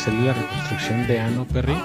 salió la reconstrucción de Ano Perry.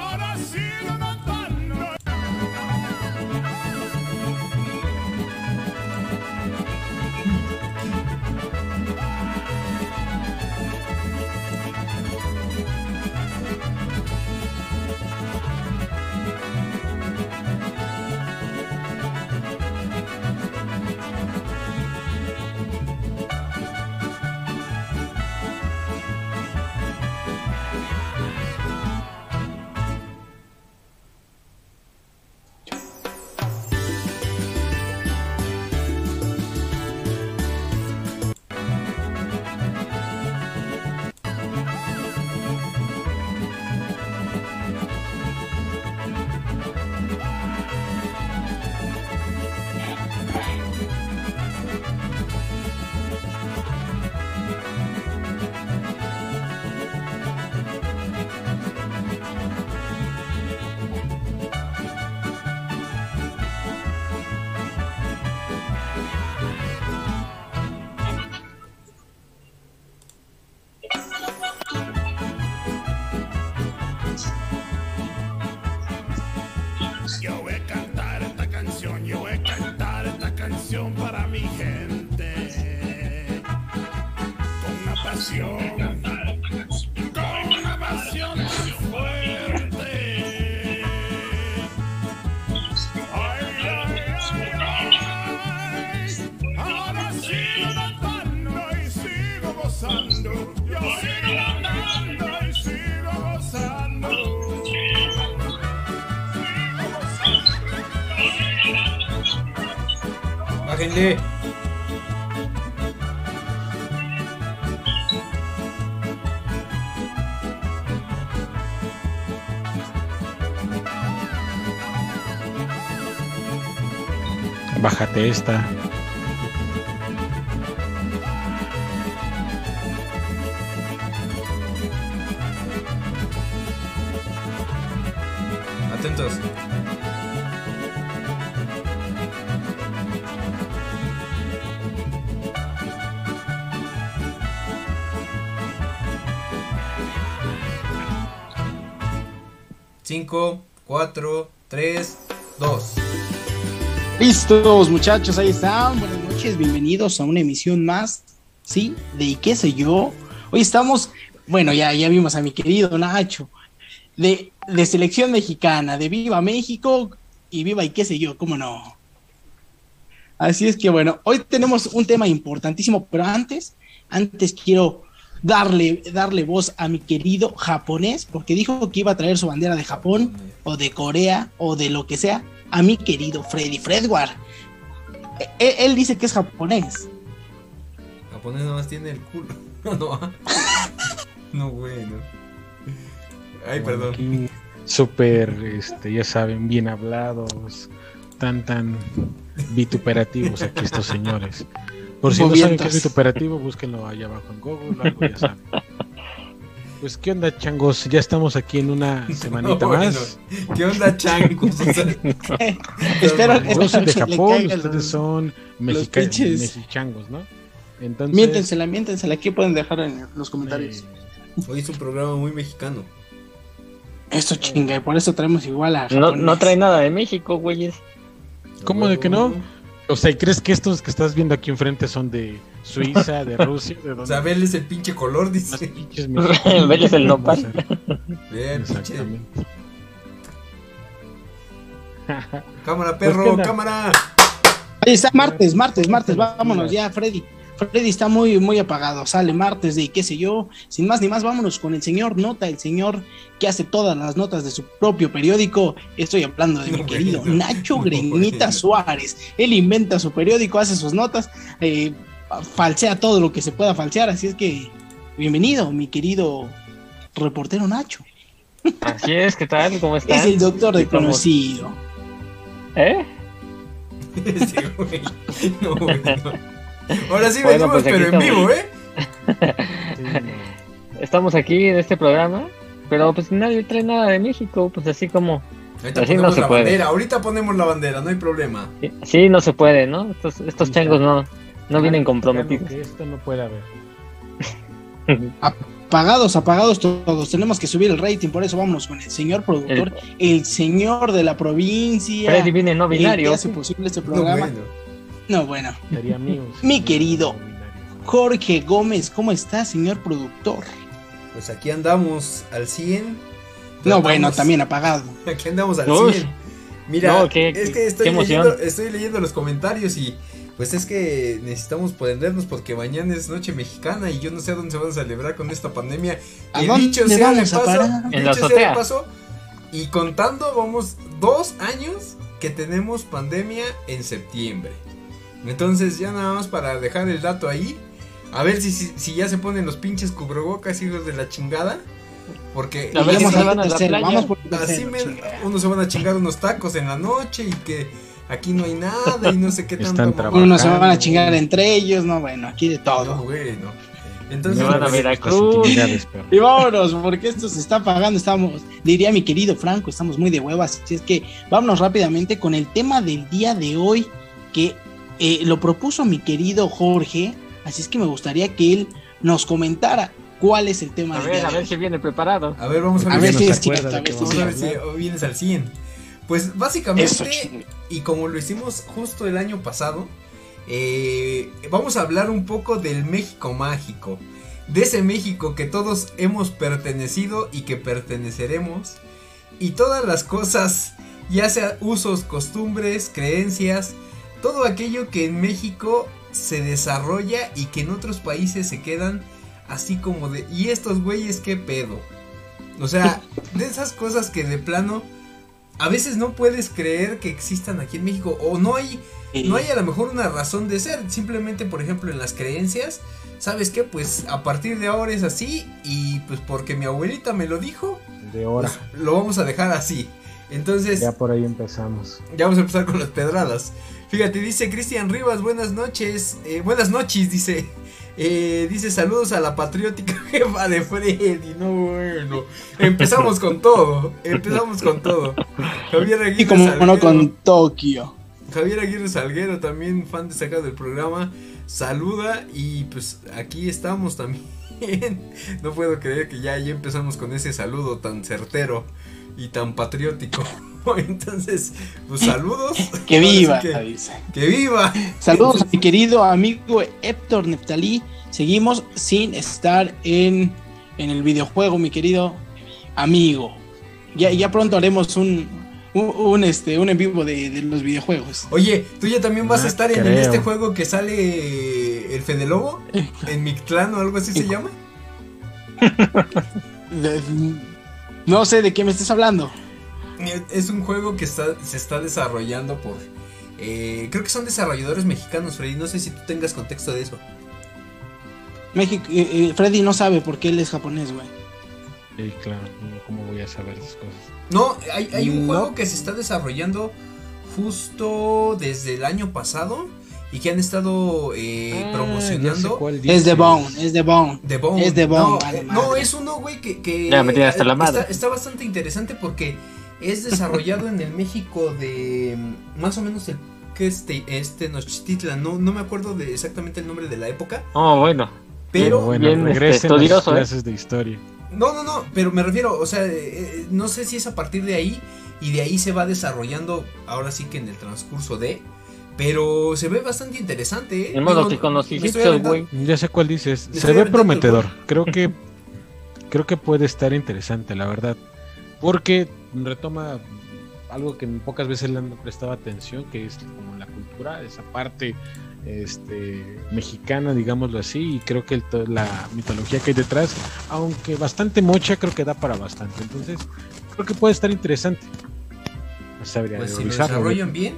Bájate esta. Atentos. Cinco, cuatro, tres, dos. Listos, muchachos, ahí están. Buenas noches, bienvenidos a una emisión más, ¿sí? De ¿Y qué sé yo? Hoy estamos, bueno, ya, ya vimos a mi querido Nacho, de, de selección mexicana, de Viva México y Viva y qué sé yo, ¿cómo no? Así es que bueno, hoy tenemos un tema importantísimo, pero antes, antes quiero darle, darle voz a mi querido japonés, porque dijo que iba a traer su bandera de Japón, o de Corea, o de lo que sea, a mi querido Freddy Fredward. E- Él, él dice que es japonés. Japonés nada más tiene el culo. No, no, bueno. Ay, perdón. Súper, este, ya saben, bien hablados, tan, tan vituperativos aquí estos señores. Por si no saben qué es vituperativo, búsquenlo allá abajo en Google, algo ya saben. Pues, ¿qué onda, changos? Ya estamos aquí en una semanita No, bueno. más. ¿Qué onda, changos? O sea, espero, Yo soy espero de que le Japón, ustedes los- son mexica- pinches- mexichangos, ¿no? Entonces, Miéntensela, miéntensela, aquí pueden dejar en los comentarios. eh, Hoy es un programa muy mexicano. Esto chinga, y por eso traemos igual a No, no trae nada de México, güeyes. ¿Cómo de que no? O sea, ¿y crees que estos que estás viendo aquí enfrente son de Suiza, de Rusia? ¿De O dónde? sea, verles el pinche color, Más dice. pinches mexicanos. Verles el nopal. O Bien, pinche. Exactamente. Cámara, Pues, ¿qué perro, onda? cámara. Ahí está, martes, martes, martes, vámonos ya, Freddy. Freddy está muy, muy apagado, sale martes de y qué sé yo. Sin más ni más, vámonos con el señor Nota, el señor que hace todas las notas de su propio periódico. Estoy hablando de mi No, querido. Nacho No, Greñita. Suárez. Él inventa su periódico, hace sus notas, eh, falsea todo lo que se pueda falsear. Así es que, bienvenido, mi querido reportero Nacho. Así es, ¿qué tal? ¿Cómo están? Es el doctor reconocido. ¿Eh? Sí, güey. No, güey, no. Ahora sí Bueno, venimos, pues pero en vivo, ¿eh? No. Estamos aquí en este programa, pero pues nadie trae nada de México, pues así como... Ahorita Así no ponemos se la puede. bandera, ahorita ponemos la bandera, no hay problema. Sí, no se puede, ¿no? Estos, estos changos no, no vienen comprometidos. que Esto no puede haber. apagados, apagados todos. Tenemos que subir el rating, por eso vámonos con el señor productor, el, señor de la provincia. Freddy viene no que binario. hace posible este No, programa. bueno. No, bueno. Sería amigos. Mi querido. Jorge Gómez, ¿cómo está, señor productor? Pues aquí andamos al 100. No, bueno, también apagado. Aquí andamos al Uy. 100. Mira, No, qué- es que estoy, leyendo, estoy leyendo los comentarios y pues es que necesitamos prendernos porque mañana es noche mexicana y yo no sé a dónde se van a celebrar con esta pandemia. ¿A Y dicho sea de paso, dicho la sea de azotea. paso, y contando, vamos dos años que tenemos pandemia en septiembre. Entonces ya nada más para dejar el dato ahí. A ver si, si, si ya se ponen los pinches cubrebocas, hijos de la chingada. Porque A ver Vamos a la tercero, vamos por el así me- unos se van a chingar unos tacos en la noche y que aquí no hay nada y no sé qué Están tanto. trabajando. Unos se van a chingar entre ellos, no, bueno, aquí de No, todo. bueno. Me Entonces, van a pues, ver a Las Cruz. intimidades, perro. Y vámonos, porque esto se está apagando. Estamos, diría mi querido Franco, estamos muy de huevas. Así es que vámonos rápidamente con el tema del día de hoy, que eh, lo propuso mi querido Jorge. Así es que me gustaría que él nos comentara cuál es el tema A del ver, día a de ver hoy. si viene preparado. a ver, vamos a A ver, ver no si es cierto, a ver si a ver si vienes al 100. Pues básicamente, y como lo hicimos justo el año pasado, eh, vamos a hablar un poco del México mágico. De ese México que todos hemos pertenecido y que perteneceremos. Y todas las cosas, ya sea usos, costumbres, creencias, todo aquello que en México se desarrolla y que en otros países se quedan así como de... ¿Y estos güeyes qué pedo? O sea, de esas cosas que de plano a veces no puedes creer que existan aquí en México o no hay no hay a lo mejor una razón de ser, simplemente por ejemplo en las creencias, ¿sabes qué? Pues a partir de ahora es así y pues porque mi abuelita me lo dijo, De hora. pues, lo vamos a dejar así. Entonces, Ya por ahí empezamos. ya vamos a empezar con las pedradas. Fíjate, dice Cristian Rivas, buenas noches. eh, buenas noches, dice. Eh, dice saludos a la patriótica jefa de Freddy. No, bueno. Empezamos con todo. Empezamos con todo. Javier Aguirre. Y como no con Tokio. Javier Aguirre Salguero, también fan destacado del programa. Saluda y pues aquí estamos también. No puedo creer que ya, ya empezamos con ese saludo tan certero y tan patriótico. Entonces, pues saludos. Que viva, que- dice. que viva. Saludos a mi querido amigo Héctor Neftalí. Seguimos sin estar en, en el videojuego, mi querido amigo. Ya, ya pronto haremos un, un, un, este, un en vivo de, de los videojuegos. Oye, tú ya también vas a No estar en, este juego que sale el Fede Lobo en Mictlán o algo así se llama. No sé de qué me estés hablando. Es un juego que está, se está desarrollando por. eh, creo que son desarrolladores mexicanos, Freddy. No sé si tú tengas contexto de eso. México, eh, eh, Freddy no sabe por qué él es japonés, güey. Sí, claro. no, ¿Cómo voy a saber esas cosas? No, hay, hay un No. juego que se está desarrollando justo desde el año pasado y que han estado eh, Ah, promocionando. cuál Es de Bone, es de Bone. The Bone. Es The Bone, No, vale madre. no, es uno, güey, que, que Ya me tiene hasta la está, madre. está bastante interesante porque es desarrollado en el México de mm, más o menos el que este, este Nochtitlan, no, no me acuerdo de exactamente el nombre de la época, Oh, bueno. pero bueno, bien, este, las ¿eh? clases de historia. no, no, no, pero me refiero, o sea, eh, eh, no sé si es a partir de ahí y de ahí se va desarrollando, ahora sí que en el transcurso de, pero se ve bastante interesante, ¿eh? Modo que con los egipcios, güey. Ya sé cuál dices. Me Se ve el prometedor. Creo que creo que puede estar interesante, la verdad. Porque retoma algo que pocas veces le han prestado atención, que es como la cultura, esa parte este, mexicana, digámoslo así, y creo que el la mitología que hay detrás, aunque bastante mocha, creo que da para bastante. Entonces, creo que puede estar interesante. No sabría Pues si lo desarrollan bien.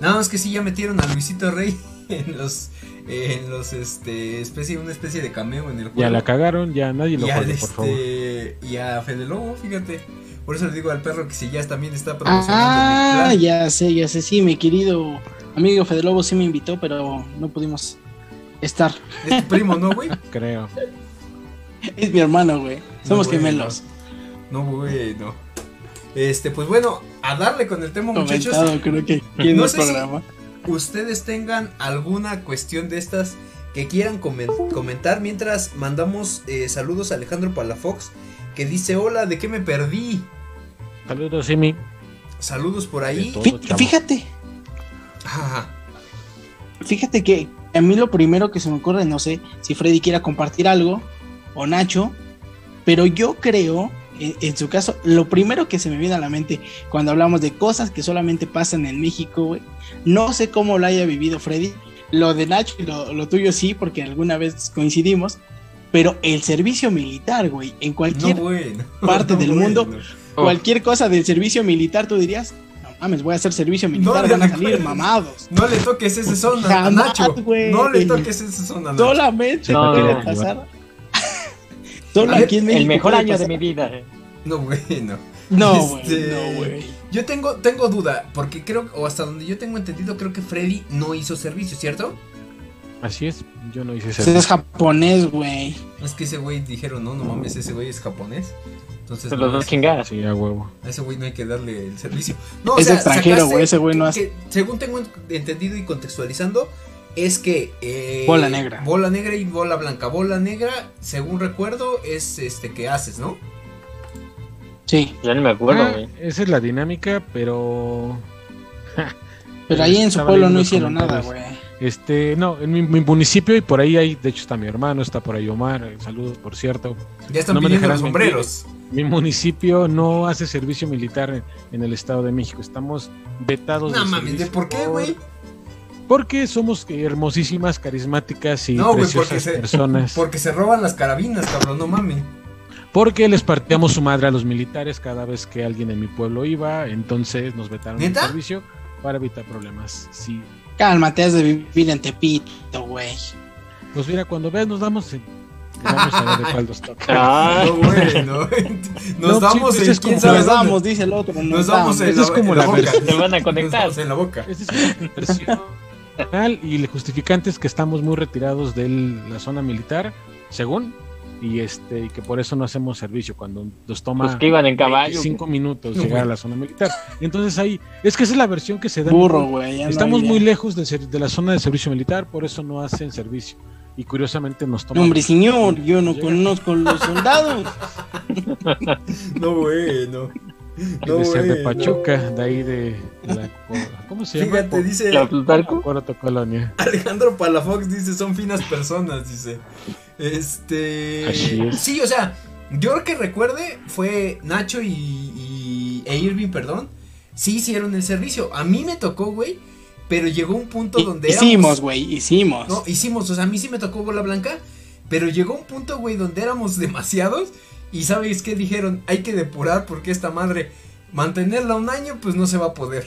Nada más que sí ya metieron a Luisito Rey en los en los este especie una especie de cameo en el juego. Ya la cagaron, ya nadie lo juegue, por favor. este, y a Fede Lobo, fíjate. Por eso le digo al perro que si ya también está promocionando Ah, mi plan. ya sé, ya sé, sí, mi querido amigo Fede Lobo sí me invitó, pero no pudimos estar. Es tu primo, ¿no, güey? Creo. Es mi hermano, güey. Somos No, güey, gemelos. No, güey, no. Este, pues bueno, a darle con el tema, muchachos. Comentado, creo que No el sé si- programa. Ustedes tengan alguna cuestión de estas que quieran comen- comentar mientras mandamos eh, saludos a Alejandro Palafox que dice hola, ¿de qué me perdí? Saludos, Simi. Saludos por ahí. todo. Fíjate, Ajá. fíjate que a mí lo primero que se me ocurre, no sé si Freddy quiera compartir algo o Nacho, pero yo creo, en, en su caso, lo primero que se me viene a la mente cuando hablamos de cosas que solamente pasan en México, güey, no sé cómo lo haya vivido Freddy, lo de Nacho y lo, lo tuyo sí, porque alguna vez coincidimos, pero el servicio militar, güey, en No cualquier, bueno. parte No del mundo. cualquier cosa del servicio militar, tú dirías, no mames, voy a hacer servicio militar, le van a salir mamados. No le toques ese son a Nacho. güey. No le toques ese son a Nacho. Solamente No, no. pasar. Solo A ver, aquí en México. El mejor año de mi vida. No bueno. No. Este, No, güey. Yo tengo, tengo duda, porque creo, o hasta donde yo tengo entendido, creo que Freddy no hizo servicio, ¿cierto? Así es, yo no hice Ese servicio. es japonés, güey. Es que ese güey dijeron, no, no mames, ese güey es japonés. Entonces, Se no, los dos ese- chingadas. Sí, a huevo. a ese güey no hay que darle el servicio. No, Es extranjero, sacaste güey, ese güey no hace- que, según tengo entendido y contextualizando, es que eh, Bola negra. bola negra y bola blanca. Bola negra, según recuerdo, es este que haces, ¿no? Sí, Ya no me acuerdo, Ah, güey. esa es la dinámica, pero pero ahí en su pueblo no hicieron nada, güey. este, no, en mi, mi municipio y por ahí hay, de hecho está mi hermano, está por ahí Omar, eh, saludos por cierto. Ya están No me pidiendo los sombreros. Mi municipio no hace servicio militar en, en el Estado de México, estamos vetados. No mames, ¿de por qué, güey? Porque somos hermosísimas, carismáticas y No, güey, porque preciosas se, personas. porque se roban las carabinas, cabrón, no mames. Porque les partíamos su madre a los militares cada vez que alguien en mi pueblo iba, entonces nos vetaron el servicio para evitar problemas. Sí. Cálmate, has de vivir en Tepito, güey. Pues mira, cuando veas nos damos en- Vamos a ver de cuál nos toca. Ah, No, bueno. Nos No, damos sí, en es quién como- sabe Nos damos, dice el otro. Nos, Nos damos en Esa la, es como en la la boca. Se van a Nos conectar. damos en la boca. Esta es una real y el justificante es que estamos muy retirados de la zona militar, según, y este y que por eso no hacemos servicio cuando nos toma Pues que iban en caballo. cinco minutos llegar a la zona militar. Entonces ahí, es que esa es la versión que se da. Burro, güey. no Estamos muy lejos de, ser- de la zona de servicio militar, por eso no hacen servicio. Y curiosamente nos No, toman. hombre, señor, yo no Llega. conozco los soldados. No, bueno. No, de ser de. Pachuca, de ahí de, la- ¿Cómo se llama? Fíjate, dice La Plutarco. colonia. Alejandro Palafox, dice, son finas personas, dice. Este... Así es. Sí, o sea, yo que recuerde fue Nacho y, y- e Irving, perdón. Sí hicieron el servicio. A mí me tocó, güey. Pero llegó un punto donde Hicimos, éramos- güey, hicimos. No, hicimos, o sea, a mí sí me tocó bola blanca, pero llegó un punto, güey, donde éramos demasiados y sabes qué dijeron, hay que depurar porque esta madre mantenerla un año pues no se va a poder.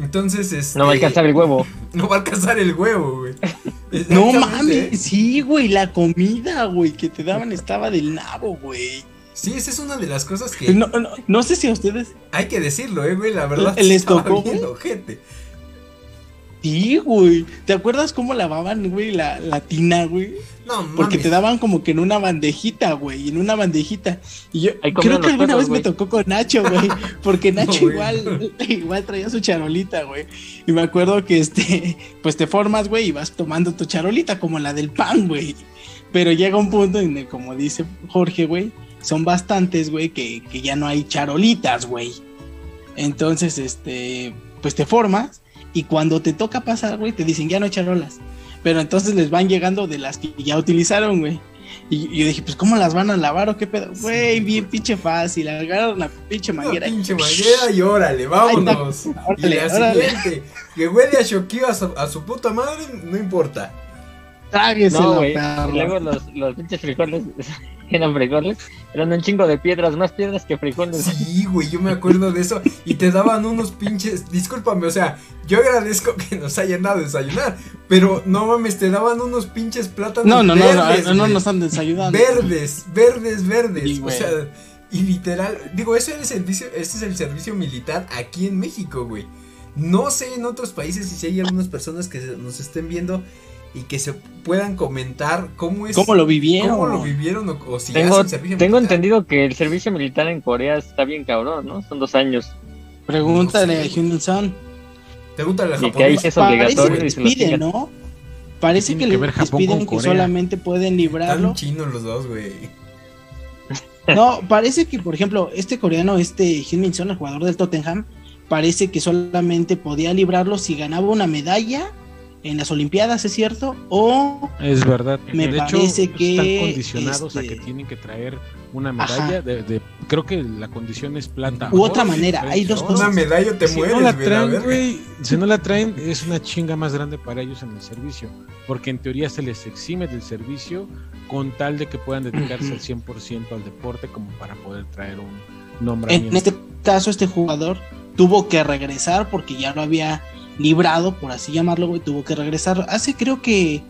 Entonces, este, No va a alcanzar el huevo. no va a alcanzar el huevo, güey. No mames, ¿eh? sí, güey, la comida, güey, que te daban estaba del nabo, güey. Sí, esa es una de las cosas que No, no, no sé si a ustedes. hay que decirlo, eh, güey, la verdad. ¿Les tocó, bien güey? Sí, güey. ¿Te acuerdas cómo lavaban, güey, la, la tina, güey? No, Porque mames. te daban como que en una bandejita, güey, en una bandejita. Y yo Ahí creo que alguna perros, vez me tocó con Nacho, güey, porque Nacho No, igual, igual traía su charolita, güey. Y me acuerdo que este, pues te formas, güey, y vas tomando tu charolita como la del pan, güey. Pero llega un punto en el, como dice Jorge, güey, son bastantes, güey, que, que ya no hay charolitas, güey. Entonces, este, pues te formas y cuando te toca pasar, güey, te dicen ya no hay charolas. Pero entonces les van llegando de las que ya utilizaron, güey. Y yo dije, pues, ¿cómo las van a lavar o qué pedo? Güey, bien pinche fácil. Agarraron la pinche manguera. y- pinche manguera y órale, vámonos. y Órale, la órale. siguiente, que huele a Shokio a su, a su puta madre, no importa. Tráguesela, No, güey. luego los, los pinches frijoles eran frijoles. Eran un chingo de piedras, más piedras que frijoles. Sí, güey, yo me acuerdo de eso. Y te daban unos pinches. Discúlpame, o sea, yo agradezco que nos hayan dado a desayunar. Pero no mames, te daban unos pinches plátanos. No, no, no, no, verdes, no, no güey. nos están desayunando. Verdes, verdes, verdes. Sí, o sea, y literal. Digo, ese es el servicio, ese es el servicio militar aquí en México, güey. No sé en otros países si hay algunas personas que nos estén viendo y que se puedan comentar cómo es. ¿Cómo lo vivieron? cómo lo vivieron o, o si Tengo, hacen servicio tengo militar. entendido que el servicio militar en Corea está bien cabrón, ¿no? Son dos años. Pregúntale No a sé. Hyun San. Pregúntale al Y que ahí es obligatorio Parece y pide. ¿no? Parece que, que les Japón piden que solamente pueden librarlo. Están chinos los dos, güey. No, parece que, por ejemplo, este coreano, este Min Son, el jugador del Tottenham, parece que solamente podía librarlo si ganaba una medalla en las Olimpiadas, ¿es cierto? O Es verdad. Me de hecho, parece que, están condicionados a este- que tienen que traer una medalla. De, de- creo que la condición es plata. U otra manera, hay dos oro. Una medalla te si mueres, no la traen, güey, si no la traen, es una chinga más grande para ellos en el servicio. Porque en teoría se les exime del servicio con tal de que puedan dedicarse Ujú. al 100% al deporte como para poder traer un en nombramiento. este caso este jugador tuvo que regresar porque ya lo había librado, por así llamarlo, güey, tuvo que regresar. Hace creo que,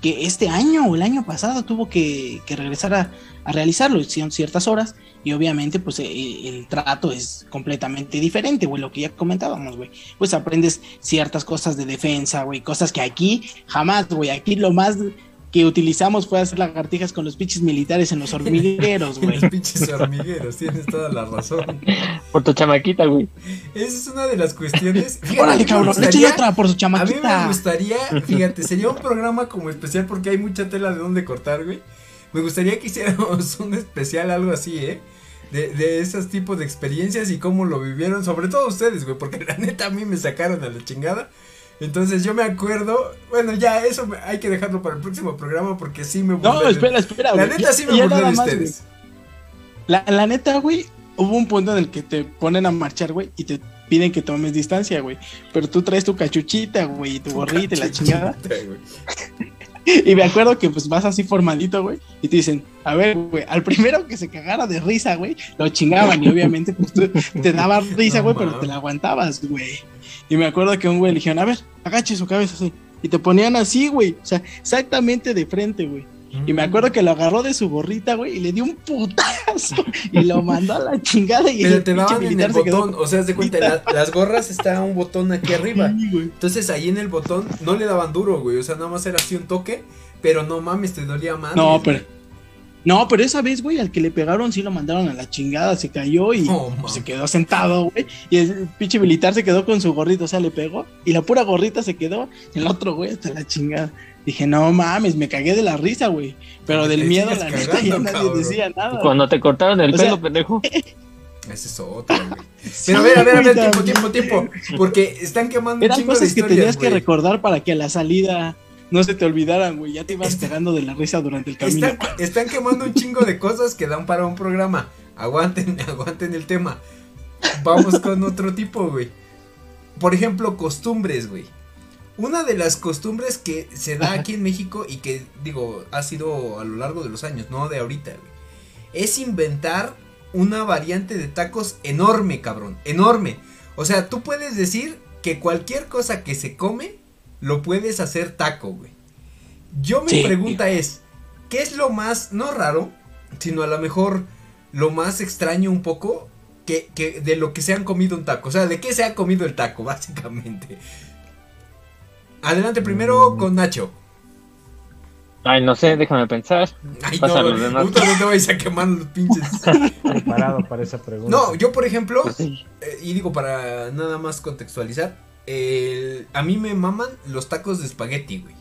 que este año o el año pasado tuvo que, que regresar a, a realizarlo, hicieron ciertas horas y obviamente pues eh, el, trato es completamente diferente, güey, lo que ya comentábamos, güey. Pues aprendes ciertas cosas de defensa, güey, cosas que aquí jamás, güey, aquí lo más que utilizamos fue hacer lagartijas con los pinches militares en los hormigueros, güey. Los pinches hormigueros, tienes toda la razón. Por tu chamaquita, güey. Esa es una de las cuestiones. Fíjate, Órale, a mí me cabrón, gustaría- otra por su A mí me chamaquita. gustaría, fíjate, sería un programa como especial porque hay mucha tela de dónde cortar, güey. Me gustaría que hiciéramos un especial, algo así, ¿eh? De, de esos tipos de experiencias y cómo lo vivieron, sobre todo ustedes, güey, porque la neta a mí me sacaron a la chingada. Entonces yo me acuerdo, bueno, ya eso me- hay que dejarlo para el próximo programa porque sí me No, burlé de- espera, espera, La güey. neta sí me Ya burlé de más, ustedes. La, la neta, güey, hubo un punto en el que te ponen a marchar, güey, y te piden que tomes distancia, güey. Pero tú traes tu cachuchita, güey, y tu gorrita y la chingada. Y me acuerdo que pues vas así formadito, güey, y te dicen, a ver, güey, al primero que se cagara de risa, güey, lo chingaban y obviamente pues tú te daba risa, No güey, pero te la aguantabas, güey. Y me acuerdo que un güey le dijeron, a ver, agache su cabeza así. Y te ponían así, güey, o sea, exactamente de frente, güey. Y me acuerdo que lo agarró de su gorrita, güey, y le dio un putazo y lo mandó a la chingada. Y Pero te daban en el botón, o sea, haz de cuenta, la- las gorras está un botón aquí arriba. Entonces ahí en el botón no le daban duro, güey. O sea, nada más era así un toque. Pero no mames, te dolía más. No, pero. No, pero esa vez, güey, al que le pegaron sí lo mandaron a la chingada, se cayó y pues, se quedó sentado, güey. Y el pinche militar se quedó con su gorrito, o sea, le pegó y la pura gorrita se quedó. Y el otro, güey, hasta la chingada. Dije, no mames, me cagué de la risa, güey. Pero del miedo, la neta, ya nadie cabrón. decía nada. Cuando te cortaron el O sea- pelo, pendejo. Ese es otro, güey. Sí, Pero a ver, a ver, a ver, tiempo, tiempo, tiempo. Porque están quemando Eran de cosas que tenías que recordar para que a la salida no se te olvidaran, güey. Ya te ibas Está- cagando de la risa durante el camino. Están, están quemando un chingo de cosas que dan para un programa. Aguanten, aguanten el tema. Vamos con otro tipo, güey. Por ejemplo, costumbres, güey. Una de las costumbres que se da aquí en México y que, digo, ha sido a lo largo de los años, no de ahorita, güey. Es inventar una variante de tacos enorme, cabrón. Enorme. O sea, tú puedes decir que cualquier cosa que se come, lo puedes hacer taco, güey. Yo mi Sí. pregunta es, ¿qué es lo más, no raro, sino a lo mejor lo más extraño un poco que, que de lo que se han comido un taco? O sea, ¿de qué se ha comido el taco, básicamente? Adelante primero Mm. con Nacho. Ay, no sé, déjame pensar. Ay, Pasa no, no te vayas a quemar los pinches. Preparado para esa pregunta. No, yo por ejemplo, Pues sí. eh, y digo para nada más contextualizar, el- a mí me maman los tacos de espagueti, güey.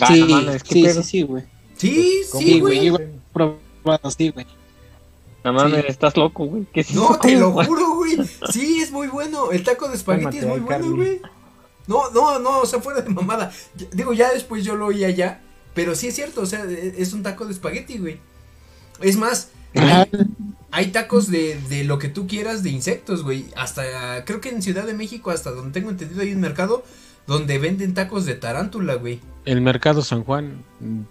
Ah, sí, no mames, qué sí, sí, sí, güey. Sí, ¿Cómo sí, Sí, güey. Probado, sí, güey. No mames, Sí. estás loco, güey. ¿Qué es No, eso? te lo juro, güey. Sí, es muy bueno. El taco de espagueti es muy bueno, güey. No, no, no, o sea, fuera de mamada. Digo, ya después yo lo oí allá. Pero sí es cierto, o sea, e- es un taco de espagueti, güey. Es más, Ajá. hay tacos de, de lo que tú quieras de insectos, güey. Hasta, creo que en Ciudad de México, hasta donde tengo entendido, hay un mercado donde venden tacos de tarántula, güey. El mercado San Juan,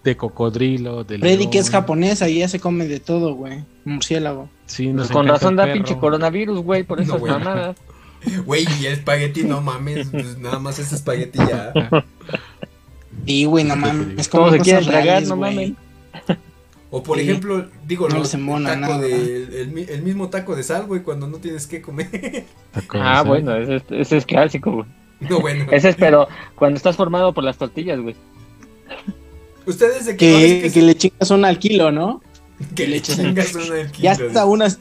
de cocodrilo, de Freddy, león. que es japonés, ahí ya se come de todo, güey. Murciélago. Sí, nos Con razón da pinche coronavirus, güey, por No, esas güey. mamadas. Güey, y el espagueti, no mames, pues nada más es espagueti ya. Sí, güey, no mames. Es como se quieren tragar, no mames. O por Sí. ejemplo, digo, No los- les el, embona taco nada. de- el, mi- el mismo taco de sal, güey, cuando no tienes que comer. Ah, bueno, ese, es- ese es clásico, güey. No, bueno. Ese es, pero cuando estás formado por las tortillas, güey. Ustedes de que, Que, le chingas una al kilo, ¿no? que le chingas una al Ya kilo. hasta unas.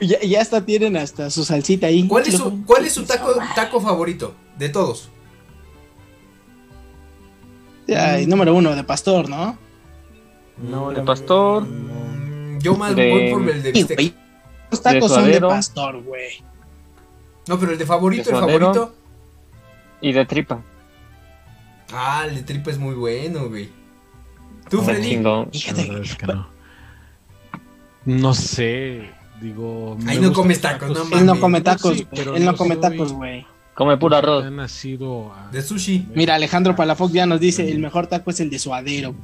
Ya, ya hasta tienen hasta su salsita ahí. ¿Cuál es su, cuál es su taco, taco favorito de todos? Ay, número uno, de pastor, ¿no? No, de pastor. Mm, Yo más De- voy por el de bistec. Los tacos son de pastor, güey. No, pero el de favorito, De el favorito. Y de tripa. Ah, el de tripa es muy bueno, güey. ¿Tú, Está Freddy? La Fíjate. verdad es que no. No sé, digo. Ahí no comes tacos, no Él mames. no come tacos, Sí, pero Él no no come soy- tacos, güey. Come puro arroz. Ha nacido a- De sushi. Mira, Alejandro Palafox ya nos dice, el mejor taco es el de suadero.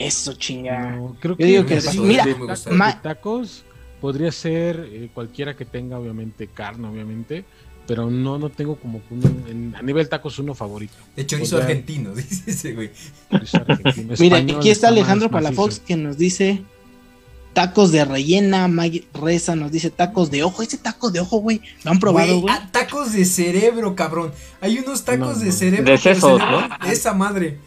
Eso, chingada. No, creo Yo digo que de sí, mira, de me gusta. tacos- Ma- de tacos podría ser eh, cualquiera que tenga, obviamente, carne, obviamente. Pero no, no tengo como que un- en- a nivel tacos uno favorito. De chorizo Podría- argentino, dice ese, güey. Es argentino, Mira, español aquí está más Alejandro macizo. Palafox que nos dice tacos de rellena. Maggie Reza nos dice tacos de ojo. Ese taco de ojo, güey, ¿lo han probado, Güey, güey? ah, tacos de cerebro, cabrón. Hay unos tacos No, de cerebro. De sesos. ¿no? De esa madre.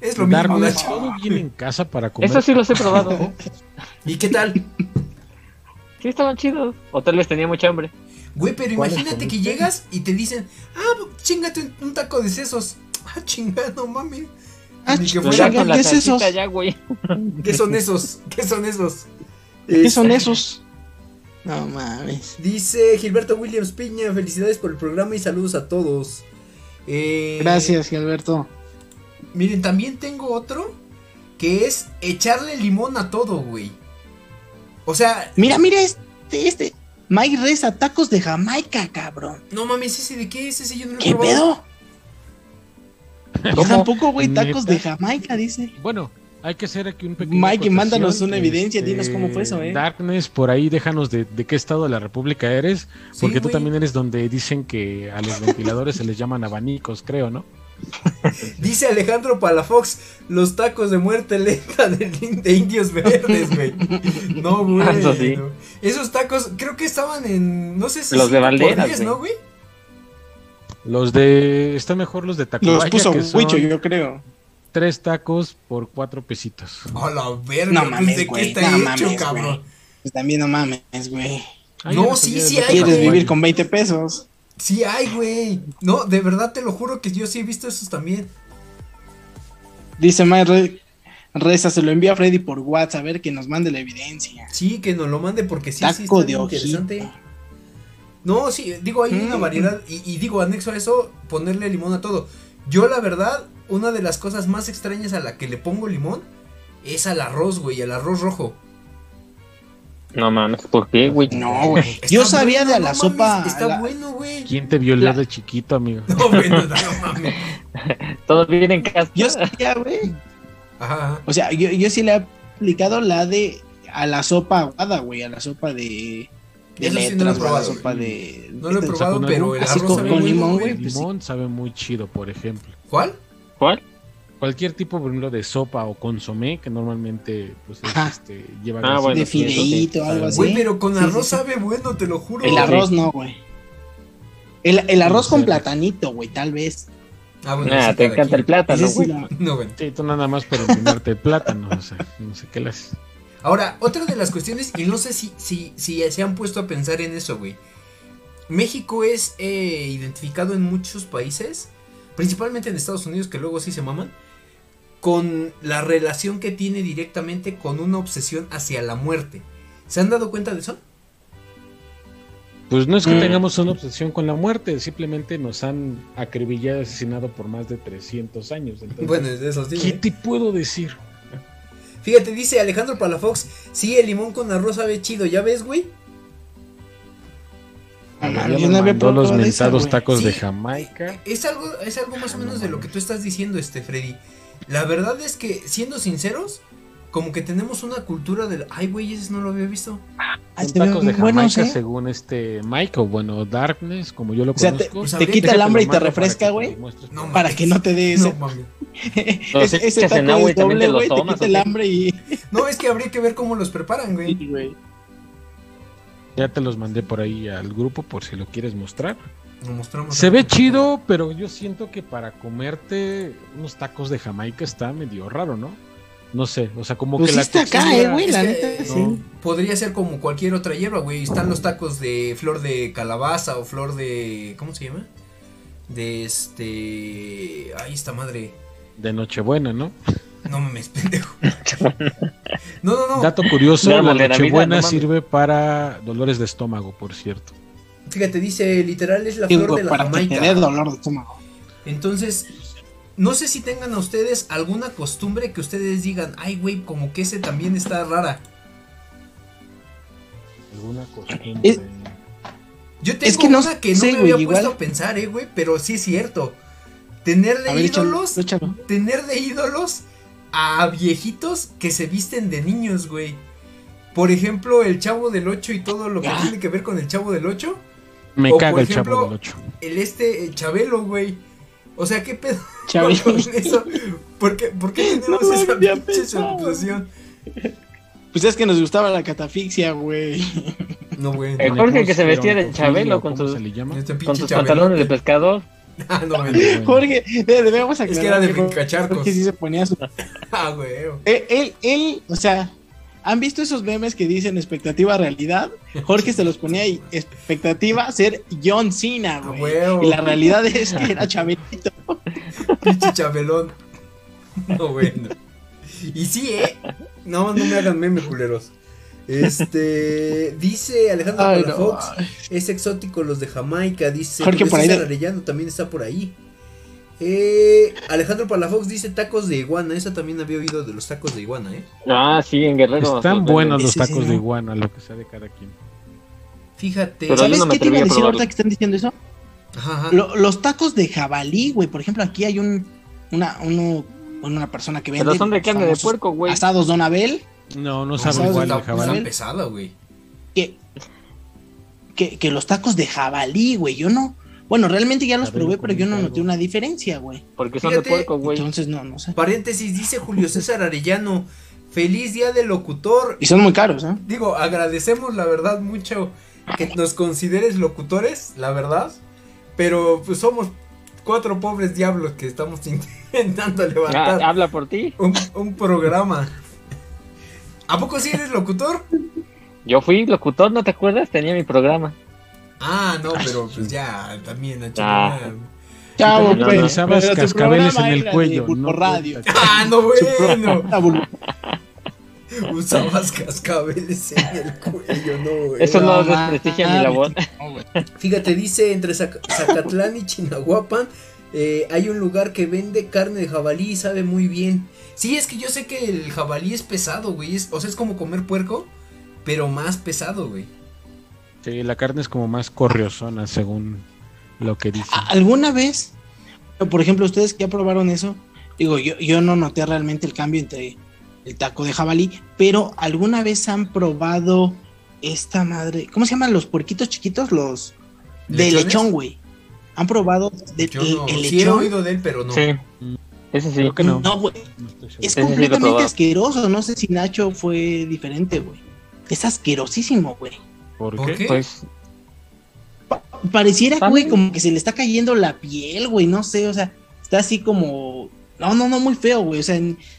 Es lo mismo, Darkness, Nacho. todo viene en casa para comer. Eso sí los he probado. ¿Y qué tal? Sí, estaban chidos. O tal vez tenía mucha hambre. Güey, pero ¿Cuáles imagínate que llegas y te dicen, ah, chingate un, un taco de sesos. Ah, chingada, no mames. Ah, la ¿qué es salsita esos? ya, güey. ¿Qué son esos? ¿Qué son esos? ¿Qué son esos? No mames. Dice Gilberto Williams Piña, felicidades por el programa y saludos a todos. Eh, Gracias, Gilberto. Miren, también tengo otro que es echarle limón a todo, güey. O sea, Mira, mira este, este. Mike Reza, tacos de Jamaica, cabrón. no mames, ¿ese de qué es? Ese yo no lo he ¿Qué probado. pedo? Yo tampoco, güey, tacos de Jamaica, dice. Bueno, hay que hacer aquí un pequeño. Mike, mándanos una evidencia, dinos cómo fue eso, eh. Darkness, por ahí déjanos de, de qué estado de la República eres, Sí, porque tú también eres donde dicen que a los ventiladores se les llaman abanicos, creo, ¿no? Dice Alejandro Palafox, los tacos de muerte lenta de, de indios verdes, güey. No, güey. Eso sí. no. Esos tacos, creo que estaban en, no sé si Los de Valderas, 10, güey. ¿no, güey? Los de. Está mejor los de Tacubaya, Los puso que Huicho, yo creo. tres tacos por cuatro pesitos. A la verga, No mames, ¿de qué güey, está no hecho, mames, cabrón? güey. Pues también no mames, güey. No, sí, sí hay, tacos ¿Quieres vivir con 20 pesos? Sí hay, güey. No, de verdad te lo juro que yo sí he visto esos también. Dice Mike Re- Reza, se lo envía a Freddy por WhatsApp, a ver que nos mande la evidencia. Sí, que nos lo mande porque sí, sí Taco está de bien ojito. interesante. No, sí, digo, hay una Mm. variedad. Y, y digo, anexo a eso, ponerle limón a todo. Yo, la verdad, una de las cosas más extrañas a la que le pongo limón es al arroz, güey, al arroz rojo. No mames, ¿por qué, güey? No, güey. Yo sabía bueno, de no la mames, sopa. Está la- bueno, güey. ¿Quién te violó La- de chiquito, amigo? No, güey, no, no mames. Todo bien en casa. Yo sabía, güey. Ajá. O sea, yo, yo sí le he aplicado la de a la sopa aguada, güey, a la sopa de, de Eso sí no lo he letras, güey, a la sopa de... No lo he probado, pero el arroz con- sabe con limón, güey. pues sí. limón sabe muy chido, por ejemplo. ¿Cuál? ¿Cuál? Cualquier tipo, por ejemplo, de sopa o consomé, que normalmente pues, es, este, lleva Ah, bueno, de fideíto, algo así. Güey, pero con Sí, sí, arroz sí. sabe bueno, te lo juro. El arroz no, güey. El, el arroz con platanito, güey, tal vez. Ah, bueno, Ah, sí, te encanta el plátano, güey. No, bueno. Sí, tú nada más por empinarte el plátano, o sea, no sé qué le haces. Ahora, otra de las cuestiones, y no sé si, si, si se han puesto a pensar en eso, güey. México es eh, identificado en muchos países, principalmente en Estados Unidos, que luego sí se maman, con la relación que tiene directamente con una obsesión hacia la muerte. ¿Se han dado cuenta de eso? Pues no es que Mm. tengamos una obsesión con la muerte, simplemente nos han acribillado y asesinado por más de 300 años. Entonces, Bueno, es de esos sí. ¿qué ¿eh? te puedo decir? Fíjate, dice Alejandro Palafox, sí, el limón con arroz sabe chido, ¿ya ves, güey? Yo no había mandó los mentados tacos de. Jamaica. Es algo, es algo más o menos de lo que tú estás diciendo, este Freddy. La verdad es que, siendo sinceros, como que tenemos una cultura del. Ay, güey, ese no lo había visto. Ah, tacos de buenos, Jamaica ¿eh? según este Mike, o bueno, Darkness, como yo lo O sea, te, conozco. Pues te habría quita el hambre y te refresca, güey. No Para que no te dé ese. No, mami. Los ese, ese echas en taco agua y es también te doble, te quita ¿o el hambre y... No, es que habría que ver cómo los preparan, güey. Sí, güey. Ya te los mandé por ahí al grupo por si lo quieres mostrar. Lo mostramos Se ve chido, pero yo siento que para comerte unos tacos de Jamaica está medio raro, ¿no? No sé, o sea, como Pues que sí la está acá, textura- eh, güey, la neta, no, sí. Podría ser como cualquier otra hierba, güey. Están los tacos de flor de calabaza o flor de. ¿Cómo se llama? De este. Ahí está madre. De Nochebuena, ¿no? No mames, pendejo. No, no, no. Dato curioso, De la Nochebuena no sirve para dolores de estómago, por cierto. Fíjate, dice, literal es la flor de la para que te Jamaica. dé dolor de estómago. Entonces, no sé si tengan a ustedes alguna costumbre que ustedes digan, ay, güey, como que ese también está rara. Alguna costumbre. Es- Yo tengo Es que no una que no sé, me había güey, puesto igual. a pensar, eh, güey, pero sí es cierto. Tener de ver, ídolos, échalo. tener de ídolos a viejitos que se visten de niños, güey. Por ejemplo, el Chavo del 8 y todo lo que tiene que ver con el Chavo del 8. Me o, caga por el chavo del 8. El este, el Chabelo, güey. O sea, ¿qué pedo Chabelo. con eso? ¿Por qué, por qué tenemos No esa pinche situación? Pues es que nos gustaba la catafixia, güey. No, güey. El Jorge que se vestía de Chabelo ¿o con ¿cómo sus, se le llama? Este con pinche sus Chabelo. pantalones de pescador. Ah, no. Bueno. Jorge, de- debemos Es que era de aclarar que brincacharcos. Jorge sí se ponía su... Ah, güey. Él, él, él, o sea, ¿han visto esos memes que dicen expectativa realidad? Jorge se los ponía y expectativa ser John Cena, güey. Y la realidad es que era Chabelito. Pinche Chabelón. No, bueno. Y sí, eh. No, no me hagan meme, culeros. Este. Dice Alejandro Ay, no. Es exótico los de Jamaica. Dice. Jorge, por ahí de- Arellano también está por ahí. Eh, Alejandro Palafox dice tacos de iguana. Esa también había oído de los tacos de iguana, ¿eh? Ah, sí, en Guerrero. Están los buenos los sí, tacos de iguana, lo que sea de cada quien. Fíjate. Pero ¿Sabes no qué te iba a decir ahorita que están diciendo eso? Ajá, ajá. Lo- los tacos de jabalí, güey. Por ejemplo, aquí hay un, una, uno, una persona que vende Pero son de carne de puerco, güey. asados Don Abel, No, no sabe igual el jabalí. pesada, güey. que, que, que los tacos de jabalí, güey. Yo no, bueno, realmente ya los probé, pero yo no noté una diferencia, güey. Porque son Fíjate, de puerco, güey. Entonces, no, no sé. Paréntesis, dice Julio César Arellano. Feliz día del locutor. Y son muy caros, ¿eh? Digo, agradecemos la verdad mucho que nos consideres locutores, la verdad. Pero pues somos cuatro pobres diablos que estamos intentando Ah, levantar habla por ti. un, un programa. ¿A poco sí eres locutor? Yo fui locutor, ¿no te acuerdas? Tenía mi programa. Ah, no, pero pues ya, también a Ah. Chavo, No, no. pues, tu cascabeles en el cuello. no Radio. cuenta. Ah, no, bueno. Usabas cascabeles en el cuello, no, güey. Eso no desprestigia mi labor. No, güey. Fíjate, dice entre Zac- Zacatlán y Chinahuapan eh, hay un lugar que vende carne de jabalí y sabe muy bien. Sí, es que yo sé que el jabalí es pesado, güey. es- o sea, es como comer puerco, pero más pesado, güey. Sí, la carne es como más corriosona, según lo que dicen. ¿Alguna vez, por ejemplo, ustedes que ya probaron eso? Digo, yo, yo no noté realmente el cambio entre el taco de jabalí, pero ¿alguna vez han probado esta madre? ¿Cómo se llaman los puerquitos chiquitos? Los de ¿Lechones? lechón, güey. ¿Han probado de- Yo el, no, el sí he lechón? oído de él, pero no. Sí. Ese sí. Creo que no. No, güey. No. Es completamente asqueroso. No sé si Nacho fue diferente, güey. Es asquerosísimo, güey. ¿Por ¿Por qué? qué? Pues Pareciera, güey, como que se le está cayendo la piel, güey, no sé, o sea, está así como... No, no, no, muy feo, güey, o sea,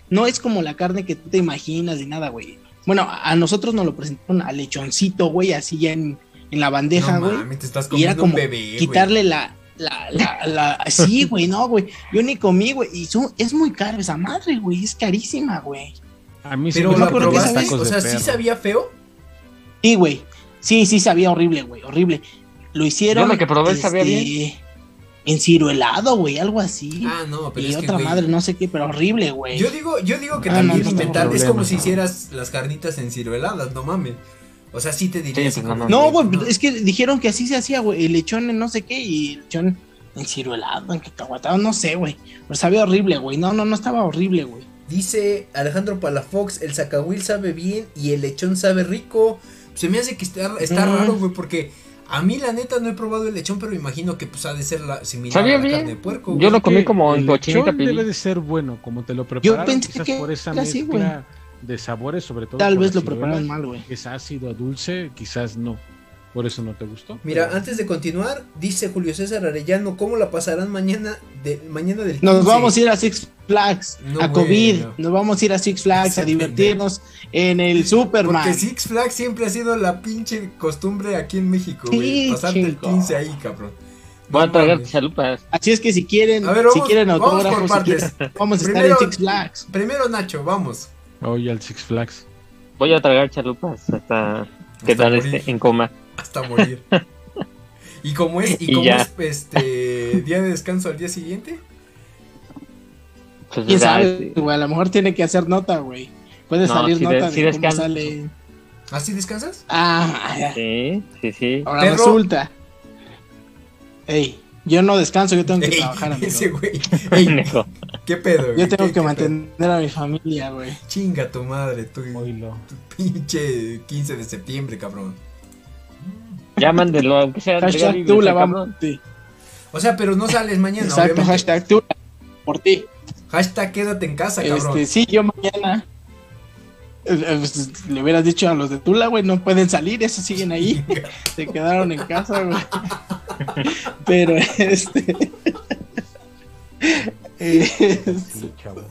no es como la carne que tú te imaginas ni nada, güey. Bueno, a a nosotros nos lo presentaron al lechoncito, güey, así ya en, en la bandeja, no güey. mames, te estás y era comiendo un como bebé, güey. quitarle la... La, la, la, sí, güey, no, güey. Yo ni comí, güey. Y son- es muy caro esa madre, güey. Es carísima, güey. A mí sí Pero me la probaste, o sea, ¿sí sabía feo? Sí, güey. Sí, sí, sabía horrible, güey. Horrible. Lo hicieron. Yo lo que probé sabía bien. En ciruelado, güey, algo así. Ah, no, pero y es que, otra güey, madre, no sé qué, pero horrible, güey. Yo digo, yo digo que Ah, también no, no, inventar es como si hicieras las carnitas encirueladas, no mames. O sea, sí te diría Sí, no como, No, güey, no. es que dijeron que así se hacía, güey. El lechón en no sé qué y el lechón en ciruelado, en cacahuatado, no sé, güey. Pero sabía horrible, güey. No, no, no estaba horrible, güey. Dice Alejandro Palafox, el zacahuil sabe bien y el lechón sabe rico. Se me hace que está, está Mm. raro, güey, porque a mí la neta no he probado el lechón, pero imagino que pues ha de ser la, similar Sabía a la bien. carne de puerco. Yo lo comí como en cochinita pibil. debe de ser bueno, como te lo prepararon. pensé quizás que por esa güey. mezcla de sabores, sobre todo. Tal vez lo prepararon mal, güey. Es ácido, dulce, quizás no. Por eso no te gustó. Mira, pero- antes de continuar, dice Julio César Arellano, ¿cómo la pasarán mañana de, mañana del 15? Nos vamos a ir a Six Flags, No, a güey, COVID. no. Nos vamos a ir a Six Flags a divertirnos en el Superman. Porque Six Flags siempre ha sido la pinche costumbre aquí en México, Sí, güey. Pasarte el chingo. 15 ahí, cabrón. Voy a mames. chalupas. Así es que si quieren, A ver, si vamos- quieren vamos por autógrafos, si partes. quieren- vamos a estar Primero- en Six Flags. Primero Nacho, vamos. Oye, al Six Flags. Voy a tragar chalupas hasta quedar morir. este, en coma. Hasta morir. ¿Y cómo es? ¿Y Y cómo ya. es este día de descanso al día siguiente? Pues, ¿Quién o sea, sabe, güey? A lo mejor tiene que hacer nota, güey. Puede No, salir nota de- de, sí cómo descanso. sale. ¿Así descansas? Ah, ya. Sí, sí, sí. ahora Perro. resulta. Ey, yo no descanso, yo tengo que Ey, trabajar, amigo. ese güey. Ey. ¿Qué pedo? güey? Yo tengo ¿Qué- que qué mantener a mi familia, güey. Chinga tu madre, tu, Oílo. tu pinche 15 de septiembre, cabrón. Ya mándenlo, aunque sea Hashtag tú la vamos ti. O sea, pero no sales mañana, Exacto, obviamente. hashtag tú por ti. Hashtag quédate en casa, cabrón. Este, sí, yo mañana. le hubieras dicho a los de Tula, güey, no pueden salir, esos siguen ahí. Se quedaron en casa, güey. Pero este. eh, Sí, chavo.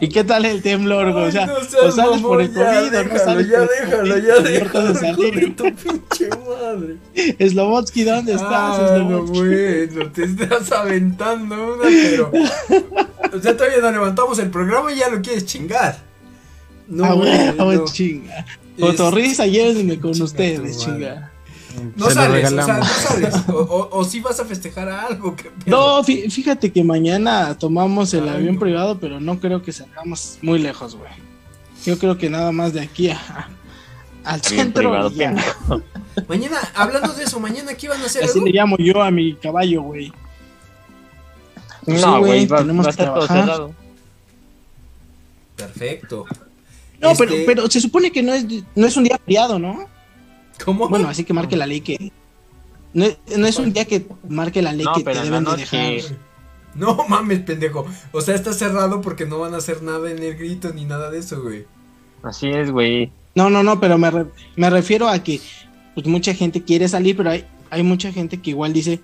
¿Y qué tal el temblor, güey? O sea, Ay, no seas o sales por el mamón, ya, COVID, o no déjalo, sales ya por el déjalo, COVID, ya no déjalo, salir. de tu pinche madre. Slobotsky, ¿dónde estás? Ah, no, bueno, te estás aventando una, pero. O sea, todavía no levantamos el programa y ya lo quieres chingar. No, ah, bueno. chinga. Es- Cotorriza, llévenme con Chinga ustedes, chinga. No sales, o sea, no sales. O, o, o sí vas a festejar a algo. ¿qué? No, fí- fíjate que mañana tomamos el Ay, avión no. privado, pero no creo que salgamos muy lejos, güey. Yo creo que nada más de aquí a, al centro. ya. Mañana, hablando de eso, mañana aquí van a hacer Así algo. le llamo yo a mi caballo, güey. Pues sí, No, güey, va, tenemos va a que trabajar. Perfecto. No, Este, pero, pero se supone que no es, no es un día feriado, ¿no? ¿Cómo? Bueno, así que marque la ley que. No, es- no es un día que marque la ley No, que pero te deben de dejar. No mames, pendejo. O sea, está cerrado porque no van a hacer nada en el grito ni nada de eso, güey. Así es, güey. No, no, no, pero me, re- me refiero a que pues mucha gente quiere salir, pero hay, hay mucha gente que igual dice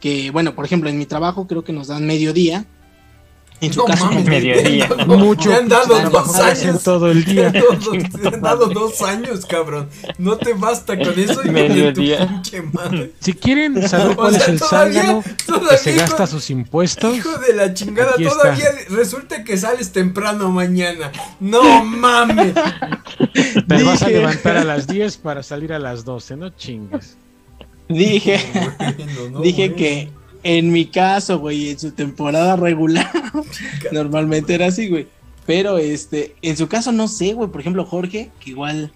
que, bueno, por ejemplo, en mi trabajo creo que nos dan mediodía. En su No caso, mames, mediodía. me- Mucho. Me han dado dos años. todo el día. Me han dado- me han dado dos años, cabrón. No te basta con eso y tu Mediodía. pinche madre. Si quieren saber O cuál sea, es el todavía, que se gasta sus impuestos, Hijo de la chingada, está. todavía resulta que sales temprano mañana. No mames. te vas a Dije. levantar a las 10 para salir a las 12, no chingues. dije, Bueno, no, dije que en mi caso, güey, en su temporada regular, normalmente era así, güey. Pero este, en su caso no sé, güey, por ejemplo, Jorge, que igual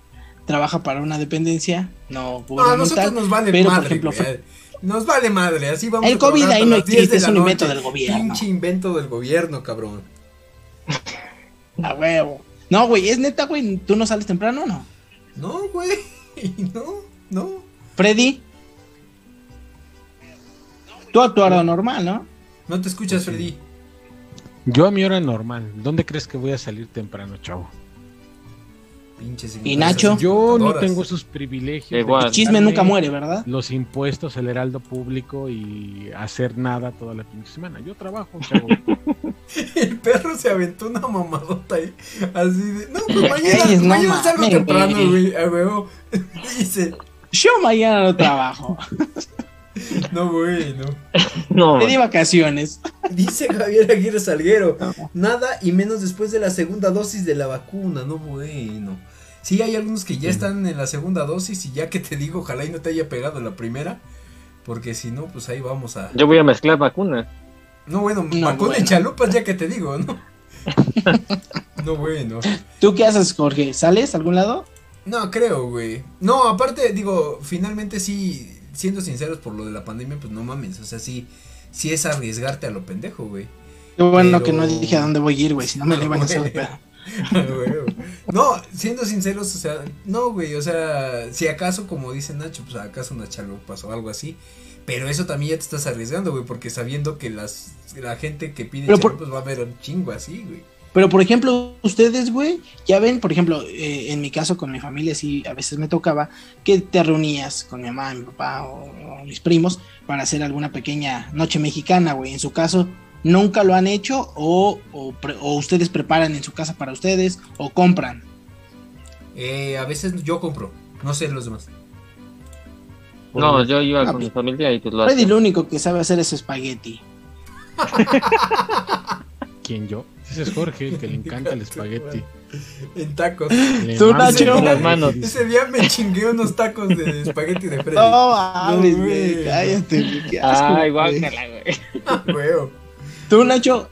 trabaja para una dependencia no No, a nosotros gubernamental. nos vale pero, por madre. ejemplo, güey. Nos vale madre, así vamos El COVID ahí no las 10 de existe, es la un invento del gobierno. Pinche invento del gobierno, cabrón. A huevo. No, güey, es neta, güey, ¿tú no sales temprano o no? No, güey. No, no. Freddy. Tú a tu hora normal, ¿no? No te escuchas, Freddy. Yo a mi hora normal, ¿dónde crees que voy a salir temprano, chavo? Pinches ¿Y Nacho? Yo no tengo esos privilegios. de Igual. El chisme nunca muere, ¿verdad? Los impuestos, el heraldo público y hacer nada toda la pinche semana. Yo trabajo, chavo. El perro se aventó una mamadota ahí. Así de. No, pues mañana, mañana salgo temprano, güey. güey. A huevo. Dice. Yo mañana no trabajo. No, güey, no. Di vacaciones. Dice Javier Aguirre Salguero. Nada y menos después de la segunda dosis de la vacuna. No, bueno. Sí, hay algunos que ya están en la segunda dosis. Y ya que te digo, ojalá y no te haya pegado la primera. Porque si no, pues ahí vamos a. yo voy a mezclar vacuna. No, bueno, No, vacuna en bueno. chalupas, ya que te digo, ¿no? no, bueno. ¿Tú qué haces, Jorge? ¿Sales a algún lado? No, creo, güey. No, aparte, digo, finalmente sí, siendo sinceros por lo de la pandemia, pues no mames. O sea, sí, sí es arriesgarte a lo pendejo, güey. Qué bueno Pero- que no dije a dónde voy a ir, güey, si no me le van a hacer no, siendo sinceros, o sea, no, güey, o sea, si acaso, como dice Nacho, pues acaso una chalupas o algo así. Pero eso también ya te estás arriesgando, güey, porque sabiendo que las la gente que pide por- chalupas va a ver un chingo así, güey. Pero, por ejemplo, ustedes, güey, ya ven, por ejemplo, eh, en mi caso con mi familia, sí, a veces me tocaba que te reunías con mi mamá, mi papá o, o mis primos para hacer alguna pequeña noche mexicana, güey. En su caso, ¿nunca lo han hecho o, o, pre- o ustedes preparan en su casa para ustedes o compran? Eh, a veces yo compro, no sé los demás. No, yo iba Ah, con mi pues, familia y pues lo Freddy lo único que sabe hacer es espagueti. ¿Quién yo? Ese es Jorge, el que le encanta el espagueti. En tacos. Le Tú, Nacho. las manos. Ese día me chingué unos tacos de espagueti de Freddy. No mames, güey. Cállate, güey. Qué asco, Ay, güey. guácala, güey. Huevo. Tú, Nacho,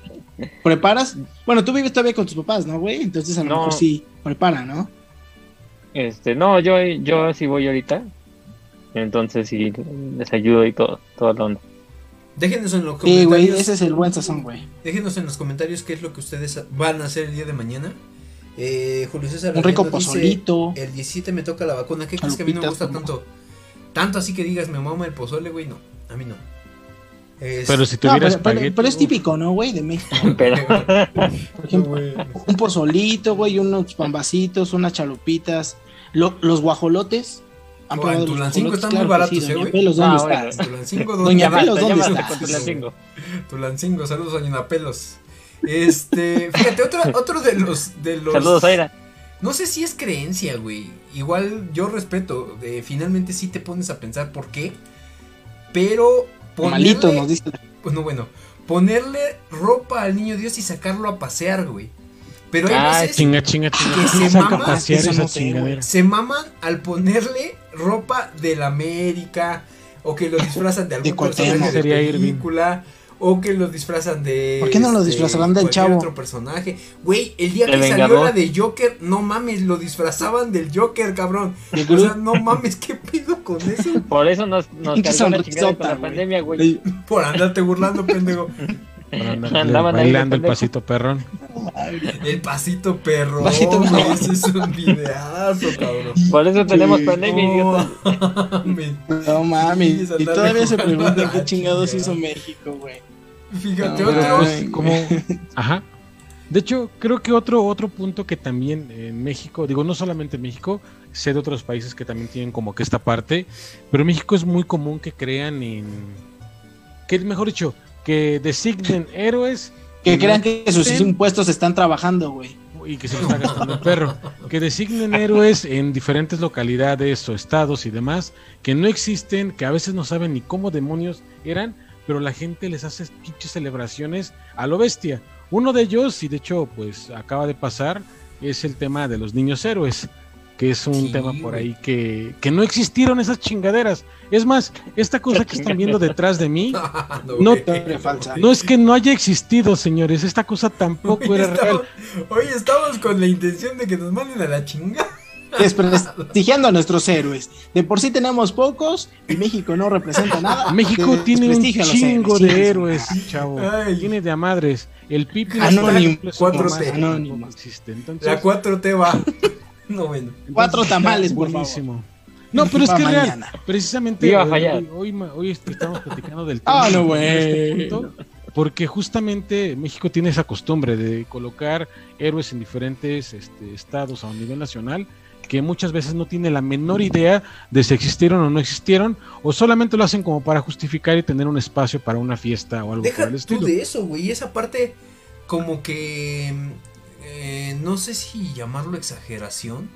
preparas. Bueno, tú vives todavía con tus papás, ¿no, güey? Entonces a lo No. mejor sí prepara, ¿no? Este, no, yo, yo sí voy ahorita. Entonces sí les ayudo y todo, toda la onda. Déjenos en los Sí, comentarios. güey, ese es el buen sazón, güey. Déjenos en los comentarios qué es lo que ustedes van a hacer el día de mañana. Eh, Julio César Un rico dice, pozolito. el 17 me toca la vacuna. ¿Qué crees que a mí no me gusta tanto? Tanto así que digas, me mama el pozole, güey. No, a mí no. Es- Pero si No, tuviera pero, espagueti. pero- pero es uf, típico, ¿no, güey? De México. Pero, Por ejemplo, Güey. un pozolito, güey, unos pambacitos, unas chalupitas. Lo- los guajolotes. ¿Han probado en Tulancingo están Claro muy baratos, sí, ¿eh, Doña güey? Pelos, ¿dónde Ah? Tulancingo, Doña Pelos, ¿dónde con Tulancingo. Tulancingo, saludos doña Pelos. Este, fíjate, otro, otro de los, de los. Saludos, Aira. No sé si es creencia, güey. Igual yo respeto. eh, finalmente sí te pones a pensar por qué. Pero Malito, ponerle, nos dice. pues no, bueno, ponerle ropa al niño Dios y sacarlo a pasear, güey. Pero hay Ah, veces Chinga, chinga, chinga. Que se Saca mama, a pasear eso esa no sé, güey. chingadera. se maman al ponerle ropa del América o que lo disfrazan de algún De personaje de película o que lo disfrazan de ¿Por qué no lo este, disfrazarán del Chavo? otro personaje. Güey, el día El que salió la de Joker, no mames, lo disfrazaban del Joker, cabrón. De O sea, no mames, ¿qué pido con eso? Por eso nos, nos cargó la chingada con sonrisota, la pandemia, güey. Por andarte burlando, pendejo. Andar Andaban ahí bailando el pasito perrón. El pasito perro. Pasito perrón. Ese es un videazo, cabrón. Por eso tenemos Sí. pandemia. No, mames. No mames. Sí, Y todavía se jugando a preguntan la qué chingados chingada. hizo México, güey. Fíjate, No, otro. pero, como, ajá. De hecho, creo que otro, otro punto que también en México, digo, no solamente en México, sé de otros países que también tienen como que esta parte, pero en México es muy común que crean en, que mejor dicho, que designen héroes Que crean que sus impuestos están trabajando, güey. y que se está gastando el perro, que designen héroes en diferentes localidades o estados y demás, que no existen, que a veces no saben ni cómo demonios eran, pero la gente les hace pinches celebraciones a lo bestia. Uno de ellos, y de hecho pues acaba de pasar, es el tema de los niños héroes, que es un Sí, tema por ahí que, que no existieron esas chingaderas. Es más, esta cosa que están viendo detrás de mí, No, no es que no haya existido, señores, esta cosa tampoco Hoy era real. hoy estamos con la intención de que nos manden a la chinga. Desprestigiando a nuestros héroes. De por sí tenemos pocos y México no representa nada. México tiene un chingo héroes, de héroes, chavo. Ay. Tiene de a madres. El Anónimo, tampoco Anónimo. existe. Entonces, La 4T va. No, bueno. Cuatro tamales, por buenísimo. No, pero es que real. Precisamente Iba a hoy, fallar. hoy, estamos platicando del tema. Ah, no, este güey. punto, Porque justamente México tiene esa costumbre de colocar héroes en diferentes este, estados a nivel nacional que muchas veces no tiene la menor idea de si existieron o no existieron, o solamente lo hacen como para justificar y tener un espacio para una fiesta o algo Deja por el tú estilo. de eso, güey. Esa parte, como que. Eh, no sé si llamarlo exageración.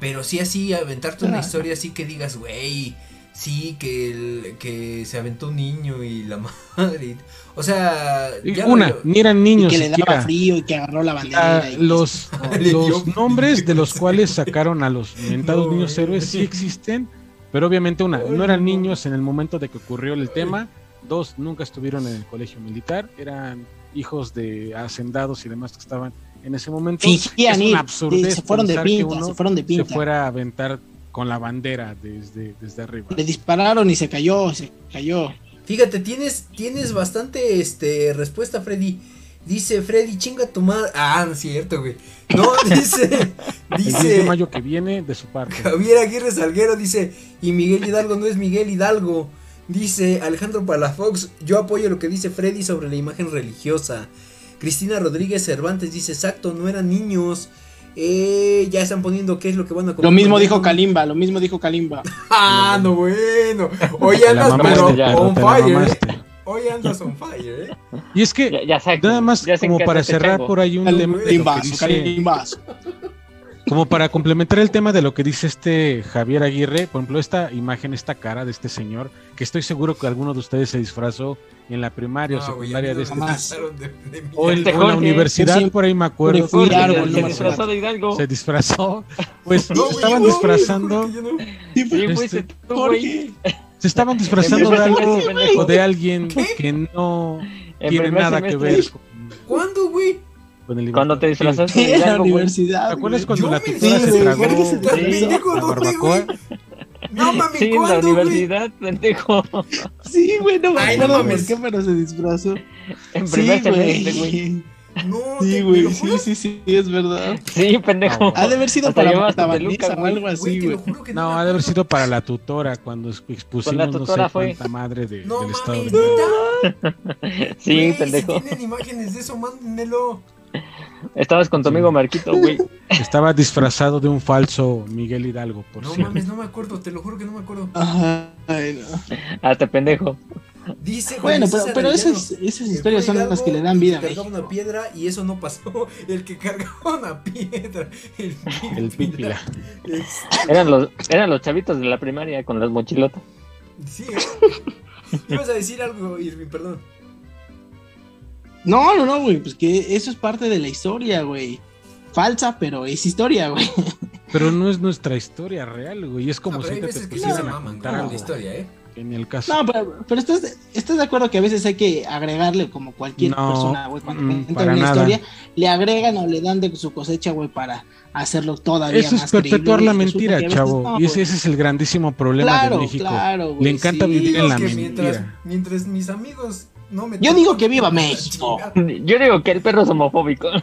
Pero sí, así, aventarte una historia así que digas, güey. Sí, que, el- que se aventó un niño y la madre. O sea, Y ya Una, lo- ni eran Y niños que le daba siquiera. frío y que agarró la bandera. Y- los, nombres de los cuales sacaron a los mentados No, niños héroes sí existen, pero obviamente una, no eran niños en el momento de que ocurrió el tema, dos, nunca estuvieron en el colegio militar, eran hijos de hacendados y demás que estaban en ese momento. Fingían Es ir. se fueron de pinta, uno se fueron de se pinta. fuera a aventar con la bandera desde, desde arriba. Le dispararon y se cayó, se cayó. Fíjate, tienes, tienes bastante este respuesta, Freddy. Dice Freddy, chinga tu madre. Ah, no es cierto, güey. No, dice. El 10 de dice. mayo que viene de su parte. Javier Aguirre Salguero dice. Y Miguel Hidalgo no es Miguel Hidalgo. Dice Alejandro Palafox. Yo apoyo lo que dice Freddy sobre la imagen religiosa. Cristina Rodríguez Cervantes dice: Exacto, no eran niños. Eh, ya están poniendo qué es lo que van a comer. Lo mismo dijo Kalimba, lo mismo dijo Kalimba. Ah, no, bueno. Hoy andas, pero ya, on fire. ¿eh? Hoy andas on fire, ¿eh? Y es que Ya, ya saca, Nada más ya sé en como para cerrar por ahí un Dale, tema de lo que Kalimbazo, dice, Kalimbazo. Como para complementar el tema de lo que dice este Javier Aguirre, por ejemplo, esta imagen, esta cara de este señor, que estoy seguro que alguno de ustedes se disfrazó en la primaria o No, güey, secundaria de este. disfrazaron de- de. O, en- Este o en la universidad, sí, por ahí me acuerdo. fui Se no disfrazó de Hidalgo. se disfrazó. Pues No, estaban no, disfrazando. Este. Se estaban disfrazando de algo o de alguien ¿Qué? que no En tiene nada que ver con, ¿Cuándo, güey? Con el Cuando te disfrazaste de la güey. universidad. ¿Te acuerdas cuando Yo la me tutora se tragó Jorge se ¿Estás Sí. pendejo, la barbacoa? No mames, Sí, en la universidad, pendejo. Sí, güey, no me Ay, no mames. qué, pero se disfrazó. En Sí, primer semestre, güey. güey. No, Sí, te- ¿me güey, sí, sí, sí, es verdad. Sí, pendejo. Ha de haber sido Hasta para peluca, Vanessa o güey. algo así, güey. No, ha de haber sido para la tutora cuando expusimos no sé tutora fue. madre de- No del estado. Sí, Güey, pendejo. Si tienen imágenes de eso, mándenmelo. Estabas con tu amigo Marquito, güey. Estaba disfrazado de un falso Miguel Hidalgo, por No cierto. mames, no me acuerdo, te lo juro que no me acuerdo. Ay, no. Hasta pendejo. Dice Bueno, Julio pero, César pero Arellano, esas, historias son Hidalgo, las que le dan vida a el que cargaba México. una piedra y eso no pasó. El que cargaba una piedra. El, El pípila. Es- Eran los, eran los chavitos de la primaria con las mochilotas. Sí, ¿eh? Ibas a decir algo, Irving, perdón. No, no, no, güey, pues que eso es parte de la historia, güey. Falsa, pero es historia, güey. Pero no es nuestra historia real, güey. Es como No, pero si te sí pusieran a contar con algo historia, ¿eh? en el caso. No, pero, pero estás, estás de acuerdo que a veces hay que agregarle como cualquier No, persona, güey, cuando mm, cuenta para una nada. historia, le agregan o le dan de su cosecha, güey, para hacerlo todavía Eso es más perpetuar creíble, la mentira, chavo. no, y ese, es el grandísimo problema claro, de México. claro, güey, Le encanta sí. vivir en la que mentira. mientras, mientras mis amigos no me Yo digo que viva México. Yo digo que el perro es homofóbico.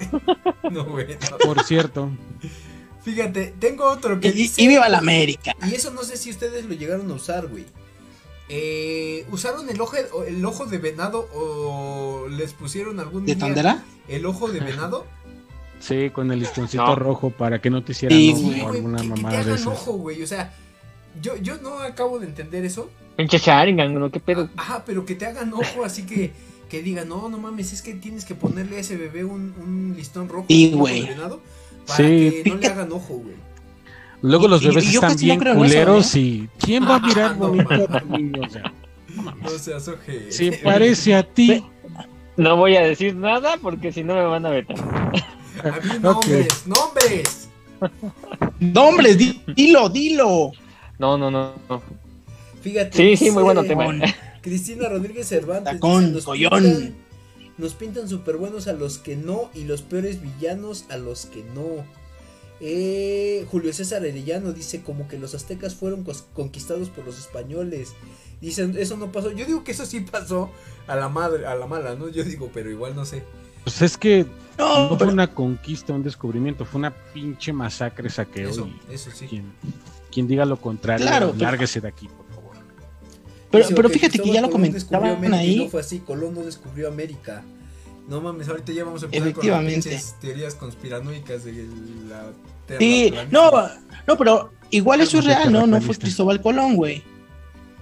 No, güey, no. Por cierto, Fíjate, tengo otro que Y, dice. y viva la América. Y eso no sé si ustedes lo llegaron a usar, güey. Eh, ¿Usaron el ojo, el ojo de venado o les pusieron algún ¿De día Tondera? el ojo de venado? sí, con el listoncito No. rojo para que no te hicieran Sí, alguna que, que te mamada de esas. ojo, güey. O sea, yo, yo no acabo de entender eso. Pinche Sharingan, ¿no? ¿Qué pedo? Ajá, pero que te hagan ojo así que, que digan, no, no mames, es que tienes que ponerle a ese bebé un, un listón rojo. Ojo güey. para Sí. que no le hagan ojo, güey. Luego los Y- y- bebés y están no bien eso, culeros ¿eh? y ¿quién va a mirar No, bonito mames. a tu niño? O sea, no. No seas. Se parece a ti. No voy a decir nada porque si no me van a vetar. A mí nombres, nombres. Nombres, di- dilo, dilo. No, no, no. no. Fíjate. Sí, sí, muy bueno tema. Cristina Rodríguez Cervantes. Tacón, dice, nos collón. pintan- Nos pintan súper buenos a los que no y los peores villanos a los que no. Eh, Julio César Arellano dice como que los aztecas fueron conquistados por los españoles. Dicen, eso no pasó. Yo digo que eso sí pasó a la madre, a la mala, ¿no? Yo digo, pero igual no sé. Pues es que No, no fue pero, una conquista, un descubrimiento, fue una pinche masacre, saqueo. Eso, y eso sí. quien, quien diga lo contrario, Claro, pero- lárguese de aquí, por. Pero, Dice, pero fíjate que ya lo comentaban América y ahí. No fue así, Colón no descubrió América. No mames, ahorita ya vamos a empezar con las Efectivamente. teorías conspiranoicas de la Tierra Sí, no, no, pero igual eso es real, ¿no? No fue. Cristóbal Colón, güey.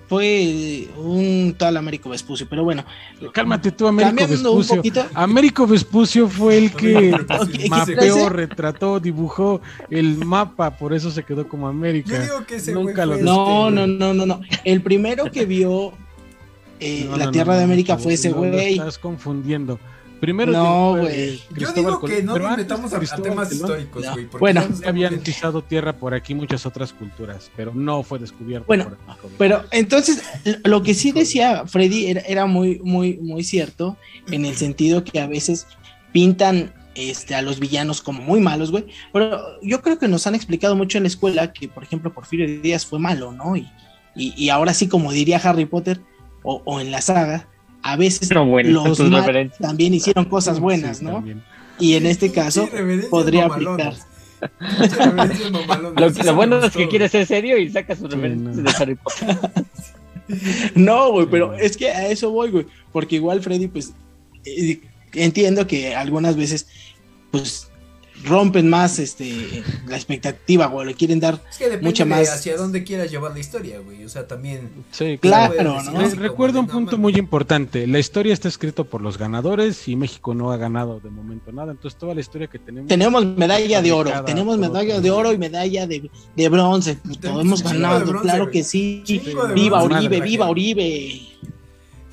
Fue un tal Américo Vespucio, pero bueno. Cálmate tú, Américo un Vespucio. poquito. Américo Vespucio fue el que mapeó, retrató, dibujó el mapa, por eso se quedó como Yo América. digo que ese Nunca lo No, no, no, no, no. El primero que vio eh, No, la no, Tierra no, de América no, fue ese güey. estás confundiendo. Primero No, güey. eh, Yo digo que no nos metamos a, a temas Colón, históricos, No. güey. porque Bueno. habían pisado tierra por aquí muchas otras culturas, pero no fue descubierto Bueno, por. Pero entonces, lo que sí decía Freddy era, era muy, muy, muy cierto, en el sentido que a veces pintan este, a los villanos como muy malos, güey. Pero yo creo que nos han explicado mucho en la escuela que, por ejemplo, Porfirio Díaz fue malo, ¿no? Y, y, y ahora sí, como diría Harry Potter, o, o en la saga, a veces No, bueno, los referencias. también hicieron cosas buenas, sí, ¿no? también. Y en este caso, Sí, podría mamalonas, Lo, lo bueno es que quiere ser serio y saca sus Sí, referencias no. de Harry Potter. No, güey, pero es que a eso voy, güey. Porque igual Freddy, pues, eh, entiendo que algunas veces, pues, rompen más este la expectativa, güey, le quieren dar Es que depende mucha de más- hacia dónde quieras llevar la historia, güey. O sea, también. Sí, Claro, ¿no? Les recuerdo un "No punto mames". muy importante. La historia está escrita por los ganadores y México no ha ganado de momento nada. Entonces toda la historia que tenemos... tenemos medalla de oro, tenemos medalla de oro y medalla de, de bronce, puto, hemos ganado, bronce, claro güey. que sí. Viva Madre. viva Oribe.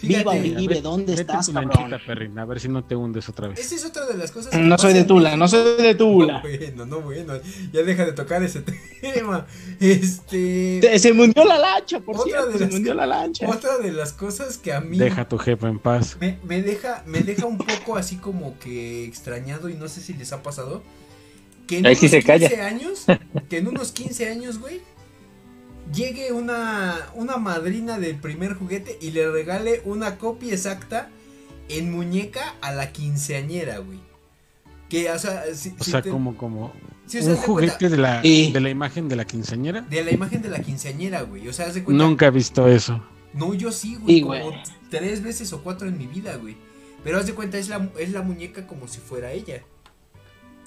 Fíjate, Viva Oribe, ¿dónde Vete estás, cabrón? a ver si no te hundes otra vez. Esa es otra de las cosas. que No soy de Tula, no soy de No, Tula. bueno, no, bueno. Ya deja de tocar ese tema. Este. Se me hundió la lancha, por Otra cierto, de se las- hundió la lancha. Otra de las cosas que a mí. Deja a tu jefe en paz. Me, me deja, me deja un poco así como que extrañado y no sé si les ha pasado. Que en Ahí sí unos se calla. 15 años, que en unos 15 años, güey, llegue una, una madrina del primer juguete y le regale una copia exacta en muñeca a la quinceañera, güey. Que, o sea, si, O si sea, te- como, como un cuenta- juguete de la, Sí. de la imagen de la quinceañera. de la imagen de la quinceañera, güey. O sea, haz de cuenta. Nunca he visto eso. No, yo sí, güey. Sí, como güey. tres veces o cuatro en mi vida, güey. Pero haz de cuenta, es la, es la muñeca como si fuera ella.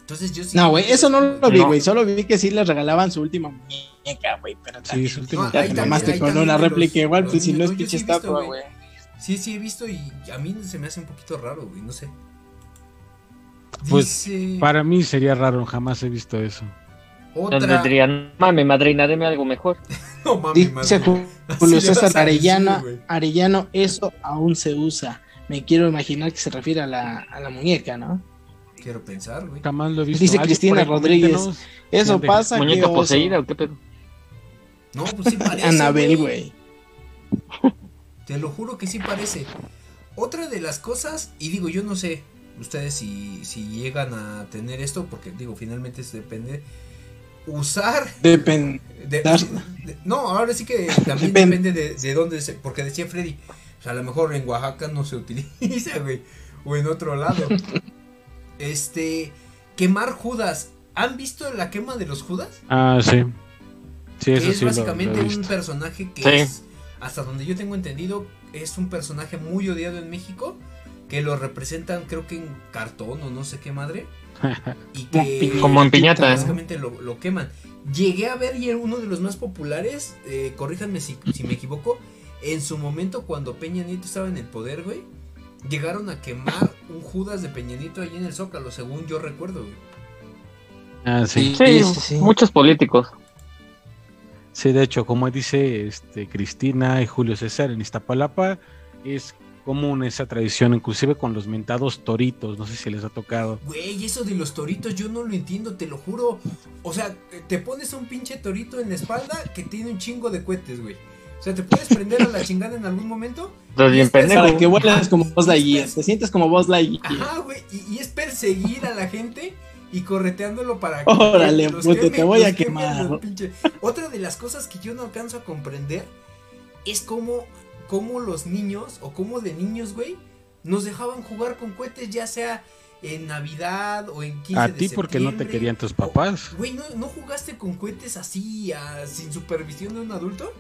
Entonces yo sí. No, güey, eso no lo vi, No. güey. Solo vi que sí les regalaban su última muñeca, güey. Pero Sí, también su No, último. ahí mamaste ahí con una réplica igual, pues si no es pinche sí estatua, güey. Sí, sí, he visto y a mí se me hace un poquito raro, güey. No sé. Pues, Dice Para mí sería raro, jamás he visto eso. Otra. dirían, mame, madrina, deme algo mejor. No mames, Dice. Julio César a decir, Arellana, güey. Arellano, eso aún se usa. Me quiero imaginar que se refiere a la, a la muñeca, ¿no? Quiero pensar, güey. Jamás lo he visto. Dice Cristina Rodríguez. Eso pasa que ¿Muñeca poseída o qué pedo? No, pues sí parece. Anabel, güey. Te lo juro que sí parece. Otra de las cosas, y digo, yo no sé ustedes si, si llegan a tener esto, porque digo, finalmente es depende. Usar. Depende. de- Dar- de- no, ahora sí que también Depende. depende de, de dónde se. Porque decía Freddy, o sea, a lo mejor en Oaxaca no se utiliza, güey. O en otro lado. Este. Quemar Judas. ¿Han visto la quema de los Judas? Ah, sí. Sí, que eso es sí lo- lo, básicamente he un personaje que Sí. es, hasta donde yo tengo entendido, es un personaje muy odiado en México, que lo representan creo que en cartón o no sé qué madre, y que Como en piñata, ¿eh? básicamente lo, lo queman. Llegué a ver y era uno de los más populares, eh, corríjanme si, si me equivoco, en su momento cuando Peña Nieto estaba en el poder, güey, llegaron a quemar un Judas de Peña Nieto ahí en el Zócalo, según yo recuerdo, güey. Ah, sí. Sí, sí, sí. muchos políticos. Sí, de hecho, como dice este Cristina y Julio César en Iztapalapa, es común esa tradición, inclusive con los mentados toritos, no sé si les ha tocado. Güey, eso de los toritos yo no lo entiendo, te lo juro. O sea, te pones un pinche torito en la espalda que tiene un chingo de cohetes, güey. O sea, te puedes prender a la chingada en algún momento. Estás Y bien es pendejo. Para que vuelas como Buzz Lightyear. Te sientes como Buzz Lightyear. Ajá, güey. Y, y es perseguir a la gente y correteándolo para Órale, los puto, te voy a queme quemar. Otra de las cosas que yo no alcanzo a comprender es cómo, cómo los niños, o cómo de niños, güey, nos dejaban jugar con cohetes, ya sea en Navidad o en 15 A de ti porque no te querían tus papás. Güey, ¿no, ¿no jugaste con cohetes así, ah, sin supervisión de un adulto?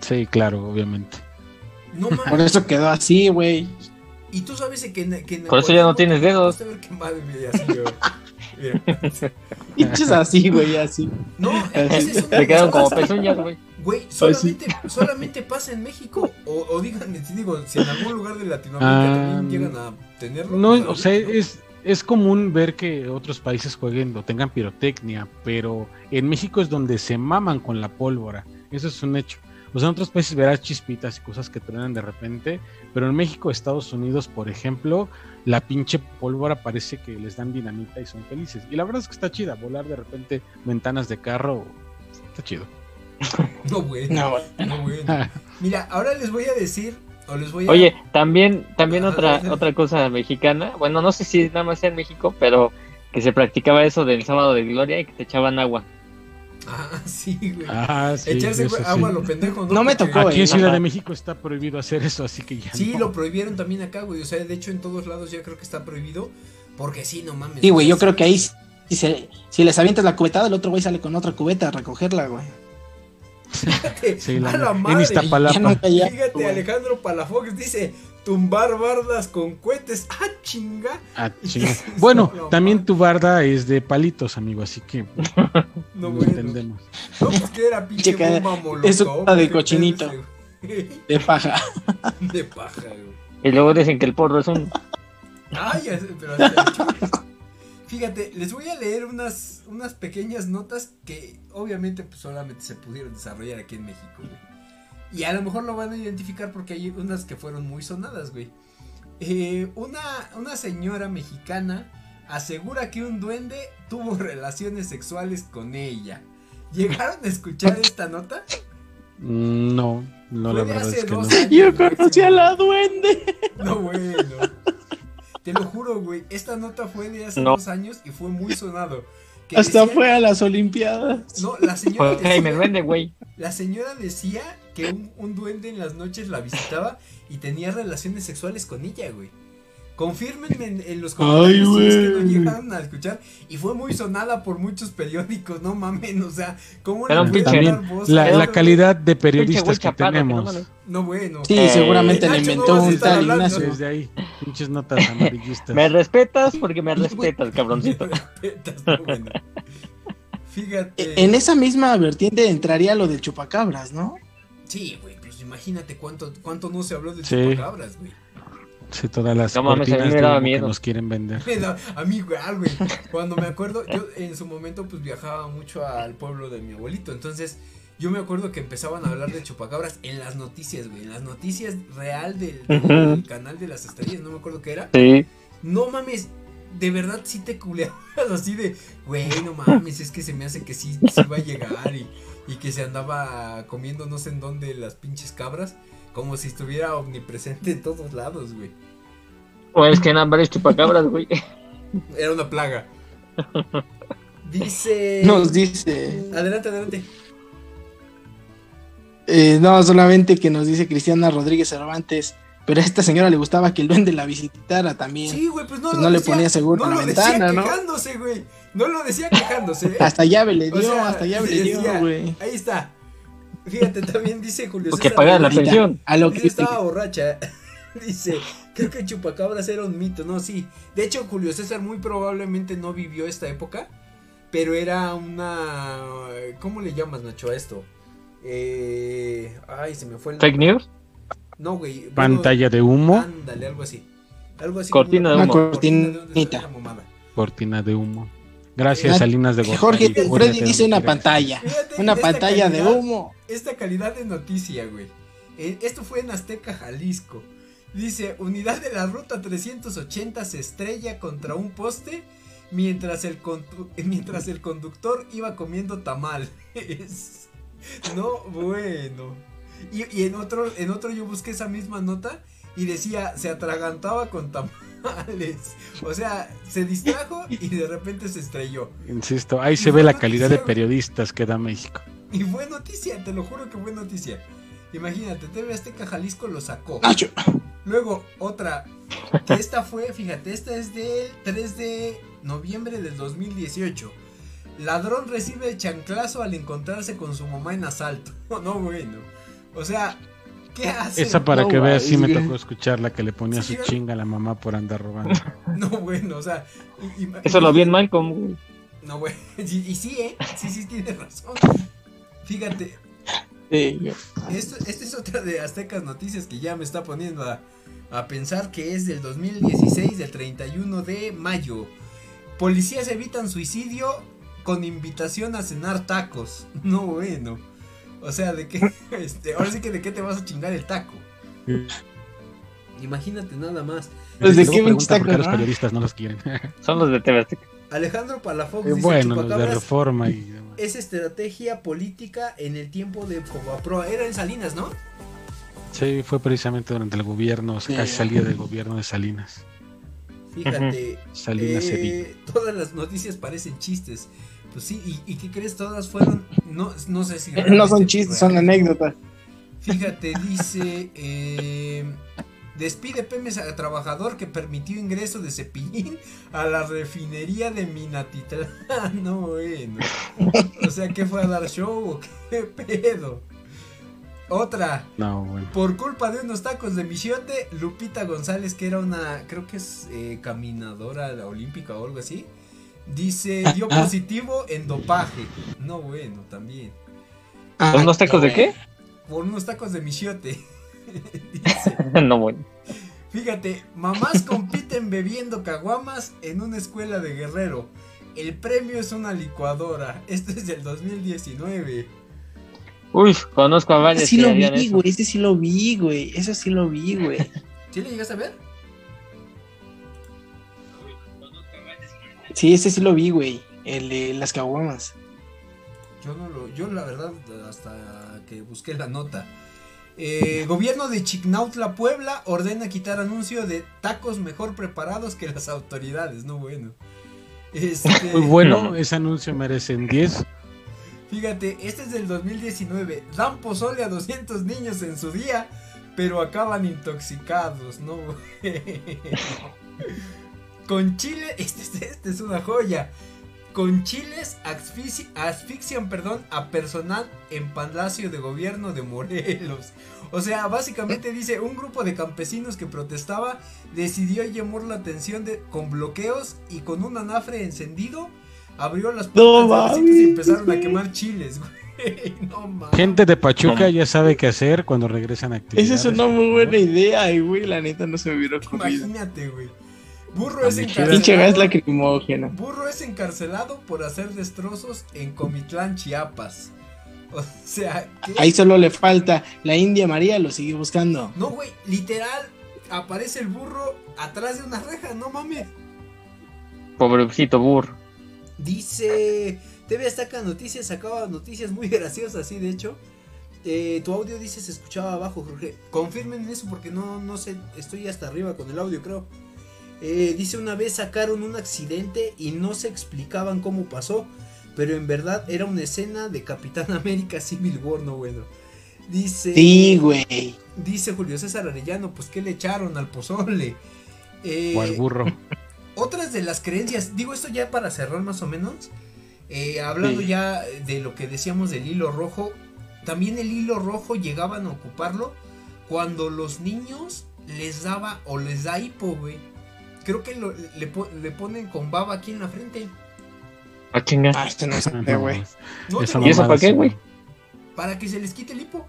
Sí, claro, obviamente. No Por eso quedó así, güey. Y tú sabes que en, que en Por eso ya no tienes dedos. Pinches así, güey, así. No, Te las quedaron como pezuñas, güey. Güey, solamente, solamente pasa en México. O, o díganme, si digo, si en algún lugar de Latinoamérica Ah, también llegan a tenerlo. No, pues, o sea, es, es común ver que otros países jueguen o tengan pirotecnia, pero en México es donde se maman con la pólvora. Eso es un hecho. O sea, en otros países verás chispitas y cosas que truenan de repente, pero en México, Estados Unidos, por ejemplo, la pinche pólvora parece que les dan dinamita y son felices. Y la verdad es que está chida, volar de repente ventanas de carro, está chido. No, güey. No, güey. No, güey. Mira, ahora les voy a decir, o les voy a. Oye, también, también Ah, otra, otra cosa mexicana. Bueno, no sé si nada más sea en México, pero que se practicaba eso del sábado de gloria y que te echaban agua. Ah, sí, güey. Ah, sí, Echarse eso sí. agua a lo pendejo, ¿no? No me Porque- tocó, Aquí en eh. Ciudad Ajá. de México está prohibido hacer eso, así que ya. Sí, no. lo prohibieron también acá, güey. O sea, de hecho, en todos lados ya creo que está prohibido. Porque sí, no mames. Sí, güey, yo creo que ahí, si, se- si les avientas la cubetada, el otro güey sale con otra cubeta a recogerla, güey. Fíjate, Sí, la- a la en madre. Iztapalapa. Fíjate. Alejandro Palafox dice tumbar bardas con cohetes. ¡Ah, chinga! Ah, chinga. Bueno, No, también tu barda es de palitos, amigo, así que No, bueno. entendemos. No, pues que era pinche Checa, bomba molotov. eso de ¿qué cochinito. De paja. De paja, güey. Y luego dicen que el porro es un. Ay, sé, pero hasta- Fíjate, les voy a leer unas, unas pequeñas notas que obviamente pues, solamente se pudieron desarrollar aquí en México, güey. Y a lo mejor lo van a identificar porque hay unas que fueron muy sonadas, güey. Eh, una, una señora mexicana asegura que un duende tuvo relaciones sexuales con ella. ¿Llegaron a escuchar esta nota? Mm, No, no, la verdad hace es que no. dos años, Yo conocí a la duende. No, bueno. Te lo juro, güey. Esta nota fue de hace No. dos años y fue muy sonado. Que Hasta decía- fue a las Olimpiadas. No, la señora, Fue Jaime decía, Duende, güey. la señora decía que un, un duende en las noches la visitaba y tenía relaciones sexuales con ella, güey. Confírmenme en, en los comentarios si es que no llegaron a escuchar. Y fue muy sonada por muchos periódicos, no mamen, o sea, ¿cómo Era un pueden pinche- dar voz La, la calidad de periodistas que no tenemos. No, bueno. Sí, Eh, seguramente le no inventó a un tal. Ignacio. Desde ahí, pinches notas amarillistas. Me respetas porque me respetas, cabroncito. No, bueno. Fíjate. En esa misma vertiente entraría lo del chupacabras, ¿no? Sí, güey, pues imagínate cuánto, cuánto no se habló de Sí. chupacabras, güey. Sí, todas las No mames, a mí cortinas me de daba humo que miedo. nos quieren vender. A mí igual, güey. Cuando me acuerdo, yo en su momento pues viajaba mucho al pueblo de mi abuelito, entonces yo me acuerdo que empezaban a hablar de chupacabras en las noticias, güey, en las noticias real del, canal de las estrellas, no me acuerdo qué era. Sí. No mames, de verdad sí te culeabas así de, güey, no mames, es que se me hace que sí, sí va a llegar y, y que se andaba comiendo no sé en dónde las pinches cabras, como si estuviera omnipresente en todos lados, güey. O es que eran varios chupacabras, güey. Era una plaga. Dice... Nos dice. Adelante, adelante. eh, no, solamente que nos dice Cristiana Rodríguez Cervantes. Pero a esta señora le gustaba que el duende la visitara también. Sí, güey, pues no Pues lo no le decía, ponía seguro no en la lo decía ventana, ¿no? quejándose, güey. No lo decía quejándose. ¿eh? Hasta llave le O dio, sea, hasta llave le dio, güey. Ahí está. Fíjate, también dice Julio Porque César pagar la pensión. A lo Dice, que estaba borracha. Dice, creo que Chupacabras era un mito. No, sí. De hecho, Julio César muy probablemente no vivió esta época. Pero era una. ¿Cómo le llamas, Nacho, a esto? Eh, ay, se me fue el. Fake news. No, güey. bueno, Pantalla de humo, Ándale, algo así. Algo así. Cortina como de una humo. cortina de mamada. cortina de humo. Gracias, Ah, Salinas de Gortari. Jorge, Freddy dice una pantalla. Fíjate Una pantalla de humo. Esta calidad de noticia, güey. Eh, esto fue en Azteca, Jalisco. Dice, unidad de la ruta 380 se estrella contra un poste mientras el, mientras el conductor iba comiendo tamales. No, bueno. Y, y en otro, en otro yo busqué esa misma nota y decía, se atragantaba con O sea, se distrajo y de repente se estrelló. Insisto, ahí Y se ve la noticia, calidad de periodistas que da México. Y fue noticia, te lo juro que fue noticia. Imagínate, TV Azteca Jalisco lo sacó. Nacho. Luego, otra. Esta fue, fíjate, esta es del 3 de noviembre del 2018. Ladrón recibe chanclazo al encontrarse con su mamá en asalto. No, bueno. O sea, ¿qué hace? Esa para No, que veas, sí me güey. tocó escucharla que le ponía Sí, su güey. chinga a la mamá por andar robando. No, bueno, o sea. y- y- Eso lo vi en Malcolm, güey. No, bueno. Y, y sí, ¿eh? Sí, sí, tienes razón. Fíjate, Sí, güey. Esto, esta es otra de Aztecas Noticias que ya me está poniendo a, a pensar que es del 2016, del 31 de mayo. Policías evitan suicidio con invitación a cenar tacos. No bueno. O sea, de qué, este, ahora sí que de qué te vas a chingar el taco. Imagínate nada más. Pues, ¿de qué pregunta por qué los periodistas no los quieren. Son los de TV. Alejandro Palafox Eh, dice bueno, los de reforma y demás. es estrategia política en el tiempo de Fobaproa. Era en Salinas, ¿no? Sí, fue precisamente durante el gobierno, Sí. casi salía del gobierno de Salinas. Fíjate. Salinas Eh. Todas las noticias parecen chistes. Pues sí, ¿y, y qué crees? Todas fueron. No, no sé si. No son chistes, fueron. son anécdotas. Fíjate, dice. eh, Despide Pemex a trabajador que permitió ingreso de cepillín a la refinería de Minatitlán. No, bueno. O sea, ¿qué fue a dar show o qué pedo? Otra. No, bueno. Por culpa de unos tacos de michiote, Lupita González, que era una, creo que es eh, caminadora olímpica o algo así, dice, dio positivo en dopaje. No, bueno, también. ¿Por unos tacos de qué? Por unos tacos de michiote. no, bueno. Fíjate, mamás compiten bebiendo caguamas en una escuela de Guerrero. El premio es una licuadora. Esto es del 2019. Uy, conozco a varios. Ese sí que lo vi, güey. Ese sí lo vi, güey. Eso sí lo vi, güey. ¿Sí le llegaste a ver? Sí, ese sí lo vi, güey. El de las caguamas. Yo no lo, yo la verdad, hasta que busqué la nota. Eh, gobierno de Chignautla, Puebla, ordena quitar anuncio de tacos mejor preparados que las autoridades. No bueno. Este, Muy bueno, no. ese anuncio merecen 10. Fíjate, este es del 2019. Dan pozole a 200 niños en su día, pero acaban intoxicados, ¿no? Con chile, este, este- este es una joya. Con chiles asfixi- asfixian, perdón, a personal en Palacio de Gobierno de Morelos. O sea, básicamente dice, un grupo de campesinos que protestaba decidió llamar la atención de, con bloqueos y con un anafre encendido abrió las No puertas de los sitios y empezaron a quemar chiles, güey. No. Gente de Pachuca No. ya sabe qué hacer cuando regresan a actividades. Esa es una muy buena idea, y, güey. La neta no se me hubiera ocurrido. Imagínate, güey. Burro es encarcelado. lacrimógeno. Burro es encarcelado por hacer destrozos en Comitlán, Chiapas. O sea, ¿qué? Ahí solo le falta. La India María lo sigue buscando. No, güey, literal, aparece el burro atrás de una reja, no mames. Pobrecito burro. Dice, TV Azteca Noticias sacaba noticias muy graciosas, sí, de hecho. Eh, tu audio dice se escuchaba abajo, Jorge. Confirmen eso porque no, no sé, estoy hasta arriba con el audio, creo. Eh, dice una vez sacaron un accidente y no se explicaban cómo pasó, pero en verdad era una escena de Capitán América Civil War, no bueno. Dice, Sí, güey. dice Julio César Arellano, pues ¿qué le echaron al pozole? Eh, O al burro. otras de las creencias, digo esto ya para cerrar más o menos, eh, hablando Sí. ya de lo que decíamos del hilo rojo, también el hilo rojo llegaban a ocuparlo cuando los niños les daba o les da hipo, güey. Creo que lo- le, le ponen con baba aquí en la frente. Ah, chinga. Ah, este no No, güey. No, ¿Y eso para qué, güey? para que se les quite el hipo.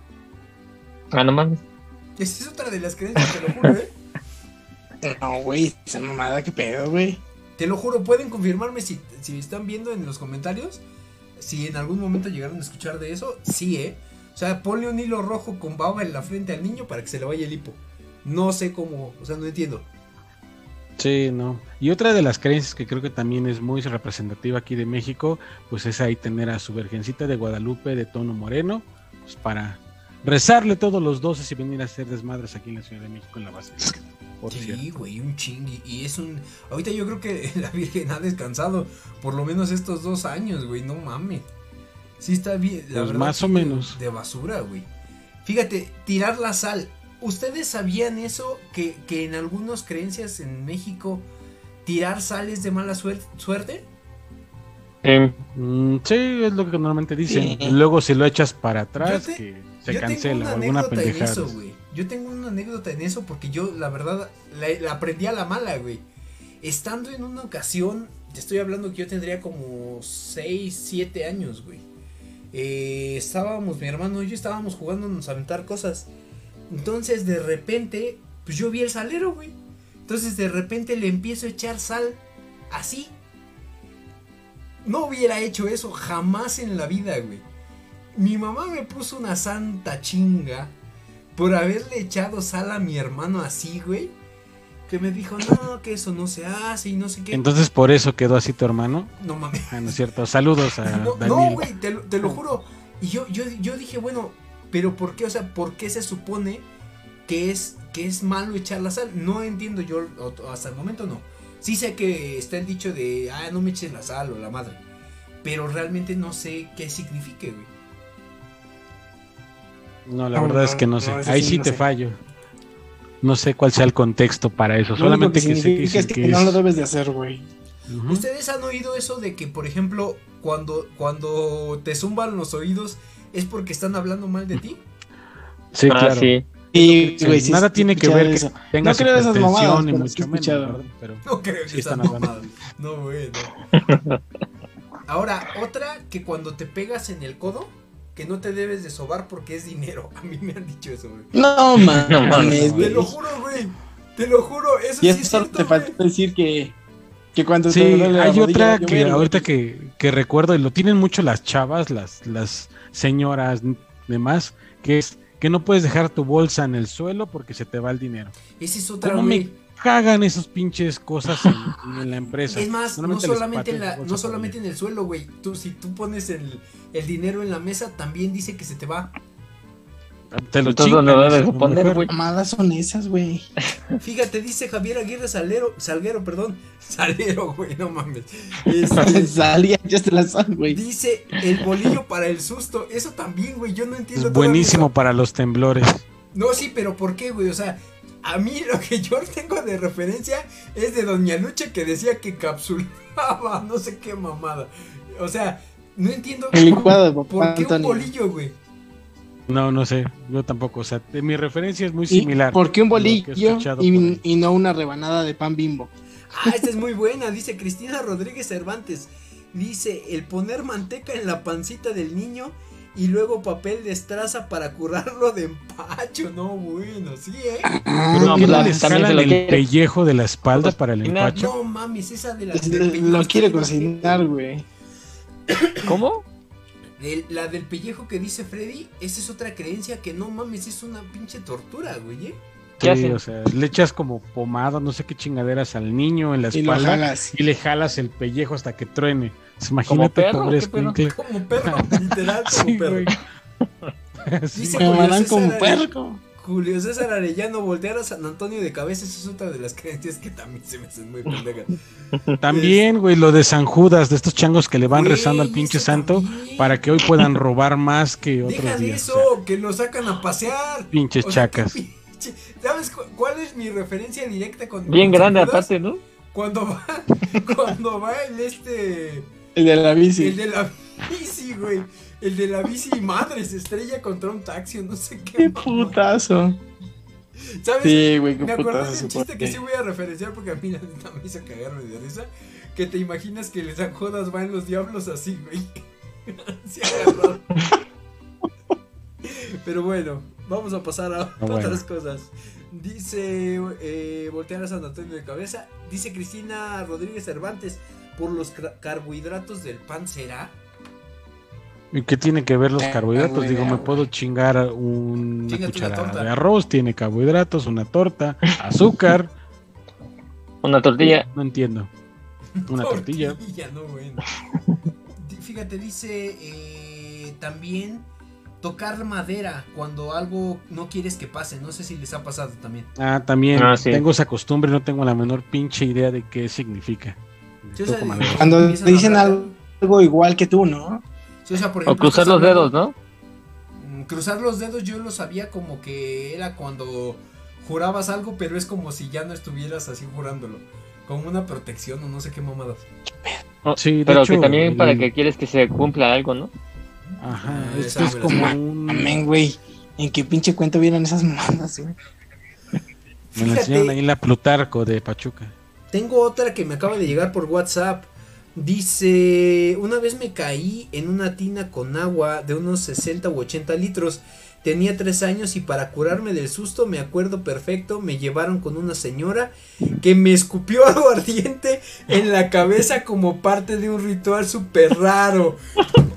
Ah, no mames. Esa es otra de las creencias, te lo juro, ¿eh? No, güey. Esa mamada, qué pedo, güey. Te lo juro, pueden confirmarme si, si están viendo en los comentarios. Si en algún momento llegaron a escuchar de eso, sí, ¿eh? O sea, ponle un hilo rojo con baba en la frente al niño para que se le vaya el hipo. No sé cómo, o sea, no entiendo. Sí, no. Y otra de las creencias que creo que también es muy representativa aquí de México, pues es ahí tener a su Virgencita de Guadalupe de tono moreno, pues para rezarle todos los doces y venir a hacer desmadres aquí en la Ciudad de México en la base. Por cierto. Sí, güey, un chingui. Y es un. Ahorita yo creo que la Virgen ha descansado por lo menos estos dos años, güey, no mames. Sí, está bien. La Pues verdad, más o menos. De basura, güey. Fíjate, tirar la sal. ¿Ustedes sabían eso? Que, que en algunas creencias en México, tirar sal es de mala suer- suerte. Eh, Mm, sí, es lo que normalmente dicen. Sí. Luego si lo echas para atrás, te- que se yo tengo cancela alguna anécdota en pendejada. eso, güey. Yo tengo una anécdota en eso porque yo, la verdad, la, la aprendí a la mala, güey. Estando en una ocasión, te estoy hablando que yo tendría como 6, 7 años, güey. Eh, estábamos, mi hermano y yo estábamos jugándonos a aventar cosas. Entonces, de repente, pues yo vi el salero, güey. Entonces, de repente le empiezo a echar sal así. No hubiera hecho eso jamás en la vida, güey. Mi mamá me puso una santa chinga por haberle echado sal a mi hermano así, güey. Que me dijo, no, que eso no se hace y no sé qué. Entonces por eso quedó así tu hermano. no mames. Ah, no es cierto. Saludos a No, güey, te, lo- te lo juro. Y yo, yo, yo dije, bueno, pero ¿por qué? O sea, ¿por qué se supone que es, que es malo echar la sal? No entiendo yo, hasta el momento no. Sí sé que está el dicho de, ah, no me eches la sal o la madre. Pero realmente no sé qué signifique, güey. No, la No, verdad es que no no, sé. Ahí sí sí no te sé. fallo. No sé cuál sea el contexto para eso. Lo Solamente que, sé que, dicen es que, que no es- lo debes de hacer, güey. ¿Ustedes han oído eso de que, por ejemplo, cuando, cuando te zumban los oídos es porque están hablando mal de ti? Sí, ah, claro. sí. Sí, Sí, güey, sí, nada tiene que ver que eso. tengas No creo esas mamadas, ni mucho menos. Pero No creo que Sí, están mamadas. No, bueno. Ahora, otra que cuando te pegas en el codo, que no te debes de sobar porque es dinero. A mí me han dicho eso, güey. No mames, No mames, Te güey. lo juro, güey. Te lo juro, eso Y sí es cierto, te güey. falta decir que, que cuando te Sí, hay rodilla, otra que güey. ahorita que, que recuerdo y lo tienen mucho las chavas, las, las señoras demás, que es que no puedes dejar tu bolsa en el suelo porque se te va el dinero. Esa es otra, ¿Cómo güey. me cagan esos pinches cosas en, en la empresa? Es más, no solamente, en, la, no solamente en el suelo, güey. Tú, si tú pones el, el dinero en la mesa, también dice que se te va. Te lo chingan, ¿dónde lo eso, debes de poner, güey? Mamadas son esas, güey. Fíjate, dice Javier Aguirre Salero, Salguero, perdón. Salero, güey, no mames. Este, Salía, ya te la son, güey. dice el bolillo para el susto. Eso también, güey. Yo no entiendo Es buenísimo para los temblores. No, sí, pero ¿por qué, güey? O sea, a mí lo que yo tengo de referencia es de Doña Lucha que decía que capsulaba, no sé qué mamada. O sea, no entiendo El licuado de por qué un Antonio. bolillo, güey. No, no sé, yo tampoco. O sea, de- mi referencia es muy ¿Y similar. ¿Por qué un bolillo y, no una rebanada de pan bimbo? Ah, esta es muy buena, dice Cristina Rodríguez Cervantes. Dice, el poner manteca en la pancita del niño y luego papel de estraza para curarlo de empacho. No, bueno, sí, ¿eh? Pero No, ¿qué pues, no la- les jalan el quiere- pellejo de la espalda para el empacho? No mames, esa de la... Es- del pellejo Lo quiere cocinar, güey. ¿Cómo? El- la del pellejo que dice Freddy, esa es otra creencia que no mames, es una pinche tortura, güey, ¿eh? ¿Qué Sí, hacen? o sea, le echas como pomada, no sé qué chingaderas al niño en la Y espalda jalas. y le jalas el pellejo hasta que truene. Pues ¿Como imagínate, perro? pobre escuincle. Como perro, literal, como Sí, perro. güey. Sí, Dice como Are- puerco. Julio César Arellano, voltear a San Antonio de cabeza, esa es otra de las creencias que también se me hacen muy pendejas. También, güey, lo de San Judas, de estos changos que le van Güey, rezando al pinche eso santo también. para que hoy puedan robar más que otros Deja de días. eso, o sea, que lo sacan a pasear. pinches O sea, chacas. ¿Sabes cu- cuál es mi referencia directa con Bien con grande San Judas? aparte, ¿no? Cuando va, cuando va el este, El de la bici. el de la bici, güey. El de la bici madre se estrella contra un taxi, o no sé qué. Qué putazo. ¿Sabes? Sí, güey, qué Me acuerdo putazo. de se un chiste que sí voy a referenciar porque a mí la neta me hizo cagarme de risa. Que te imaginas que el San Judas va en los diablos así, güey. Agarrado. Pero bueno, vamos a pasar a Ah, bueno. otras cosas. Dice eh, voltear a San Antonio de cabeza. Dice Cristina Rodríguez Cervantes. Por los carbohidratos del pan será. ¿Y qué tiene que ver los Eh, carbohidratos? güey, Digo, me güey. puedo chingar una Chíngate cucharada torta. de arroz, tiene carbohidratos, una torta, azúcar. Una tortilla. No entiendo. Una tortilla. no, bueno. Fíjate, dice eh, también tocar madera cuando algo no quieres que pase. No sé si les ha pasado también. Ah, también Ah, sí. tengo esa costumbre, no tengo la menor pinche idea de qué significa. Sí, o sea, Toco madera. Cuando dicen algo, algo igual que tú, ¿no? Sí, o sea, por O ejemplo, cruzar estás los dedos, ¿no? Mm, Cruzar los dedos yo lo sabía como que era cuando jurabas algo, pero es como si ya no estuvieras así jurándolo. Como una protección o no sé qué mamadas. Sí, de Pero hecho, que también para que quieres que se cumpla algo, ¿no? Ajá, Ah, esto es la como un... Amén, güey. ¿En qué pinche cuento vieron esas mamadas, güey? Me lo enseñaron ahí en la Plutarco de Pachuca. tengo otra que me acaba de llegar por WhatsApp. Dice, una vez me caí en una tina con agua de unos 60 u 80 litros. Tenía tres años y para curarme del susto, me acuerdo perfecto, me llevaron con una señora que me escupió algo ardiente en la cabeza como parte de un ritual súper raro.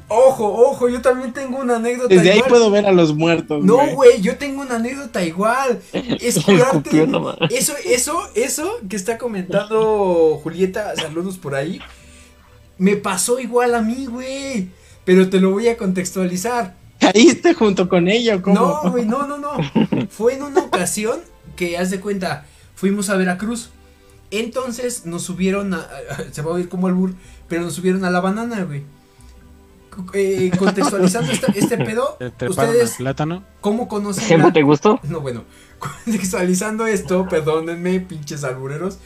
Ojo, ojo, yo también tengo una anécdota. Desde ahí puedo ver a los muertos, No, güey. yo tengo una anécdota igual. Es Escupió curarte. Eso, eso, eso que está comentando Julieta, saludos por ahí. Me pasó igual a mí, güey. Pero te lo voy a contextualizar. ¿Caíste junto con ella o cómo? No, güey, no, no, no. Fue en una ocasión que, haz de cuenta, fuimos a Veracruz. Entonces nos subieron a. se va a oír como albur, pero nos subieron a la banana, güey. eh, contextualizando este pedo, Te ustedes, plátano. ¿cómo conocen ¿Siempre la- te gustó? No, bueno, contextualizando esto, perdónenme, pinches albureros.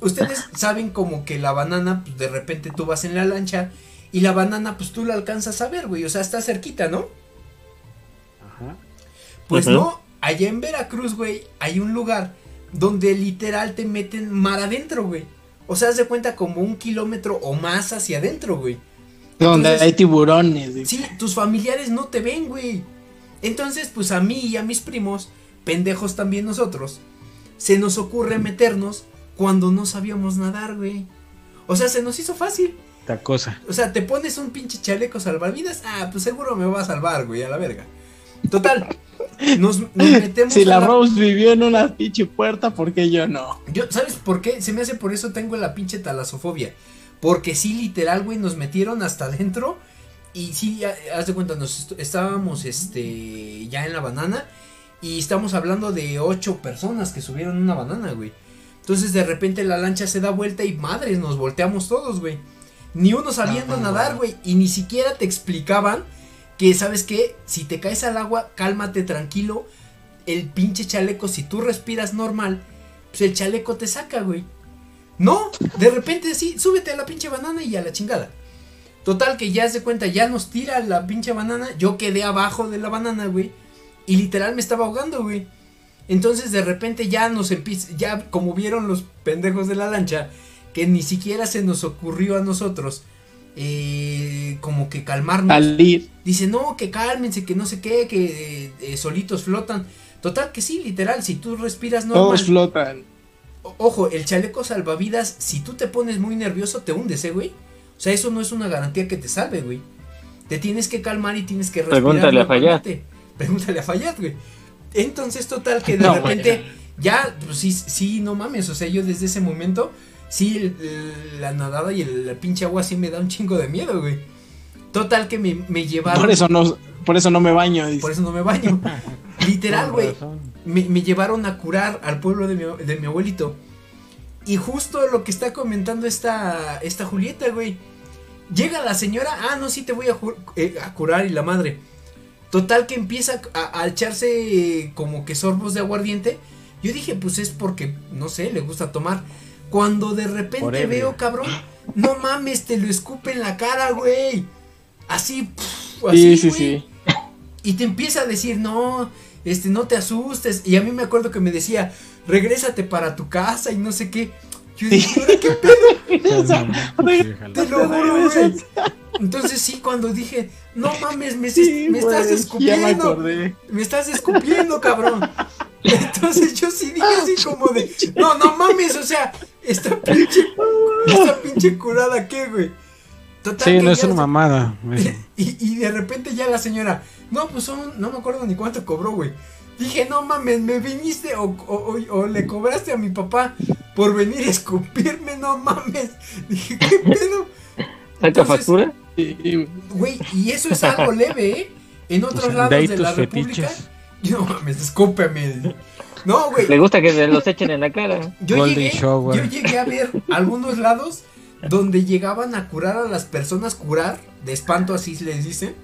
Ustedes saben como que la banana, pues de repente tú vas en la lancha y la banana, pues tú la alcanzas a ver, güey. O sea, está cerquita, ¿no? Ajá. Pues no, allá en Veracruz, güey, hay un lugar donde literal te meten mar adentro, güey. O sea, haz de cuenta como un kilómetro o más hacia adentro, güey. Donde Entonces- hay tiburones. güey. Sí, tus familiares no te ven, güey. Entonces, pues a mí y a mis primos, pendejos también nosotros, se nos ocurre meternos cuando no sabíamos nadar, güey. O sea, se nos hizo fácil. Esta cosa. O sea, te pones un pinche chaleco salvavidas, ah, pues seguro me va a salvar, güey, a la verga. Total, nos, nos metemos Si a la Rose vivió en una pinche puerta, ¿por qué yo no? Yo, ¿sabes por qué? Se me hace por eso tengo la pinche talasofobia. Porque sí, literal, güey, nos metieron hasta adentro. Y sí, ya, haz de cuenta, nos est- estábamos este ya en la banana. Y estamos hablando de ocho personas que subieron una banana, güey. Entonces de repente la lancha se da vuelta y madres, nos volteamos todos, güey. Ni uno sabiendo Ajá. nadar, güey. Y ni siquiera te explicaban que, ¿sabes qué? Si te caes al agua, cálmate tranquilo. El pinche chaleco, si tú respiras normal, pues el chaleco te saca, güey. No, de repente sí, súbete a la pinche banana y a la chingada. Total que ya se cuenta, ya nos tira la pinche banana. Yo quedé abajo de la banana, güey. Y literal me estaba ahogando, güey. Entonces de repente ya nos empieza, ya como vieron los pendejos de la lancha, que ni siquiera se nos ocurrió a nosotros, eh, como que calmarnos. Salir. Dice, no, que cálmense, que no sé qué, que eh, eh, solitos flotan. Total que sí, literal, si tú respiras normal. Todos flotan. Ojo, el chaleco salvavidas, si tú te pones muy nervioso, te hundes, ¿eh, güey? O sea, eso no es una garantía que te salve, güey. Te tienes que calmar y tienes que respirar. Pregúntale a Fayad. Pregúntale a Fayad, güey. Entonces, total, que de No, repente, ya, pues sí, sí, no mames. O sea, yo desde ese momento, sí, el- el- la nadada y el, la pinche agua sí me da un chingo de miedo, güey. Total, que me, me llevaron. Por eso no, por eso no me baño. dice. por eso no me baño. Literal, güey me, me llevaron a curar al pueblo de mi, de mi abuelito. Y justo lo que está comentando esta, esta Julieta, güey. Llega la señora, ah, no, sí te voy a, eh, a curar y la madre. Total que empieza a, a echarse eh, como que sorbos de aguardiente. Yo dije, pues es porque, no sé, le gusta tomar. Cuando de repente veo, cabrón, no mames, te lo escupe en la cara, güey. Así, pf, Sí, así, sí, güey. sí. Y te empieza a decir, no, este, no te asustes. Y a mí me acuerdo que me decía, regrésate para tu casa y no sé qué. Yo dije, "¿Ahora qué pedo? Te lo juro, güey. Entonces sí, cuando dije, no mames, me, Sí, me estás güey, escupiendo. Me estás escupiendo, cabrón. Entonces yo sí dije así como de, no, no mames, o sea, esta pinche, esta pinche curada, ¿qué, güey? Total Sí, no es una mamada. y, y de repente ya la señora, no, pues son, no me acuerdo ni cuánto cobró, güey. Dije, no mames, me viniste o, o- o- o le cobraste a mi papá por venir a escupirme, no mames. Dije, ¿qué pedo? ¿Saca Entonces- factura? Güey, y eso es algo leve, ¿eh? En otros sea, lados de la República. fetiches. No mames, escúpeme. No, güey. Le gusta que se los echen en la cara. Yo Golden llegué, Shower. yo llegué a ver algunos lados donde llegaban a curar a las personas, curar, de espanto así les dicen,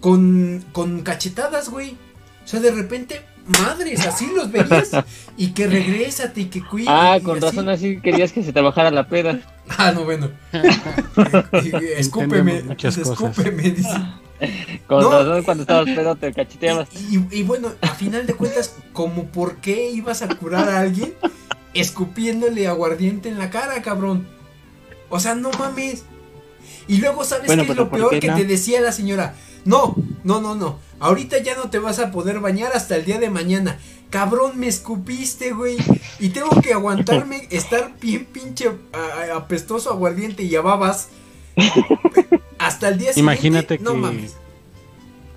con, con cachetadas, güey. O sea, de repente, madres, así los veías. Y que regrésate y que cuide. Ah, con así. razón así querías que se te bajara la peda. Ah, no, bueno. Escúpeme, escúpeme, dice. Con No. razón cuando estabas pedo te cacheteabas. Y, y- y bueno, a final de cuentas, como por qué ibas a curar a alguien escupiéndole aguardiente en la cara, cabrón. O sea, no mames. Y luego, ¿sabes Bueno, qué es lo ¿por peor que no? te decía la señora? No, no, no, no. Ahorita ya no te vas a poder bañar hasta el día de mañana. Cabrón, me escupiste, güey. Y tengo que aguantarme estar bien pinche a- apestoso aguardiente y a babas. Hasta el día siguiente. Imagínate no que- mames.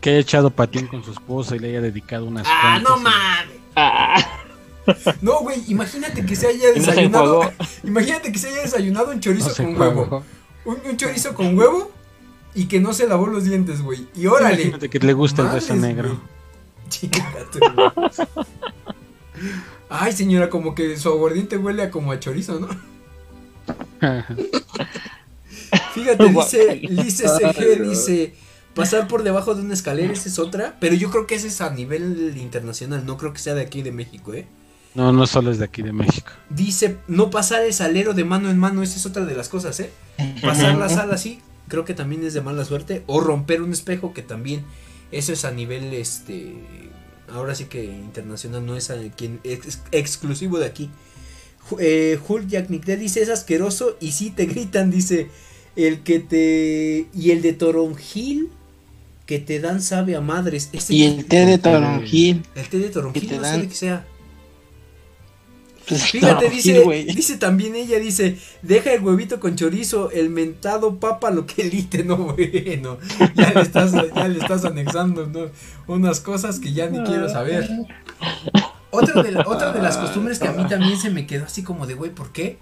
Que haya echado patín con su esposa y le haya dedicado unas Ah, no mames. Ah, No, güey, imagínate que se haya y no se desayunado. imagínate que se haya desayunado un chorizo No con huevo. Un, un chorizo con huevo y que no se lavó los dientes, güey. Y órale. Imagínate que le gusta el beso negro. Ay, señora, como que su aguardiente huele a como a chorizo, ¿no? Fíjate, dice, dice CG, dice, pasar por debajo de una escalera, esa es otra, pero yo creo que ese es a nivel internacional, no creo que sea de aquí de México, ¿eh? No, no solo es de aquí de México. Dice, no pasar el salero de mano en mano, esa es otra de las cosas, ¿eh? Pasar la sala así, creo que también es de mala suerte, o romper un espejo, que también, eso es a nivel, este, ahora sí que internacional, no es a quien, ex- exclusivo de aquí. Eh, Hulk Jack Nick dice, es asqueroso, y sí te gritan, dice, el que te, y el de toronjil, que te dan sabe a madres. Ese- Y el té de toronjil. el té de toronjil, que te no sé de qué sea. Pues, Fíjate, toronjil, dice, dice también ella, dice, deja el huevito con chorizo, el mentado papa lo que elite, no bueno, ya le estás, ya le estás anexando ¿no? unas cosas que ya ni quiero saber. Otra de, la- otra de las costumbres que a mí también se me quedó así como de, güey, ¿por qué?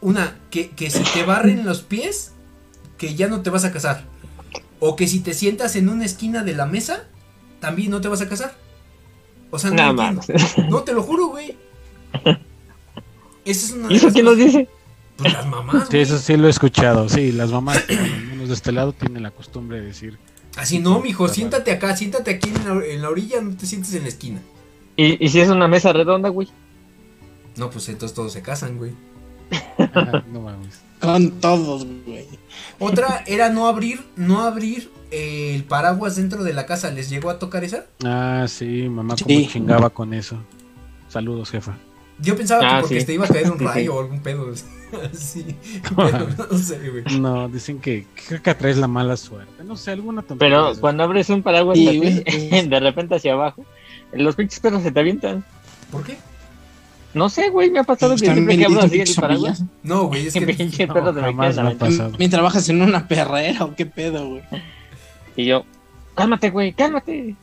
Una, que, que si te barren los pies, que ya no te vas a casar. O que si te sientas en una esquina de la mesa, también no te vas a casar. O sea, no, No. No, te lo juro, güey. Esa es una ¿Y eso quién nos dice? Pues las mamás, Sí, eso sí lo he escuchado. Sí, las mamás, lo menos de este lado, tienen la costumbre de decir. Así no, mijo, siéntate acá, siéntate aquí en la, en la orilla, no te sientes en la esquina. ¿Y, y si es una mesa redonda, güey? No, pues entonces todos se casan, güey. "Ajá, no mames. Con todos, güey. Otra era no abrir, no abrir eh, el paraguas dentro de la casa. ¿Les llegó a tocar esa? Ah, sí, mamá Sí. como chingaba con eso. Saludos, jefa. Yo pensaba que Ah, porque sí. te iba a caer un sí. rayo o algún pedo. Así. Pero no sé, güey. No, dicen que creo que atraes la mala suerte. No sé, alguna tontería. Pero cuando abres un paraguas Sí, así, güey. de repente hacia abajo, los pinches perros se te avientan. ¿Por qué? No sé, güey, me ha pasado que siempre que abro dicen así el paraguas. No, güey, es que. pinche No, perro me jamás me ha pasado. Mientras trabajas en una perrera o qué pedo, güey. Y yo, cálmate, güey, cálmate.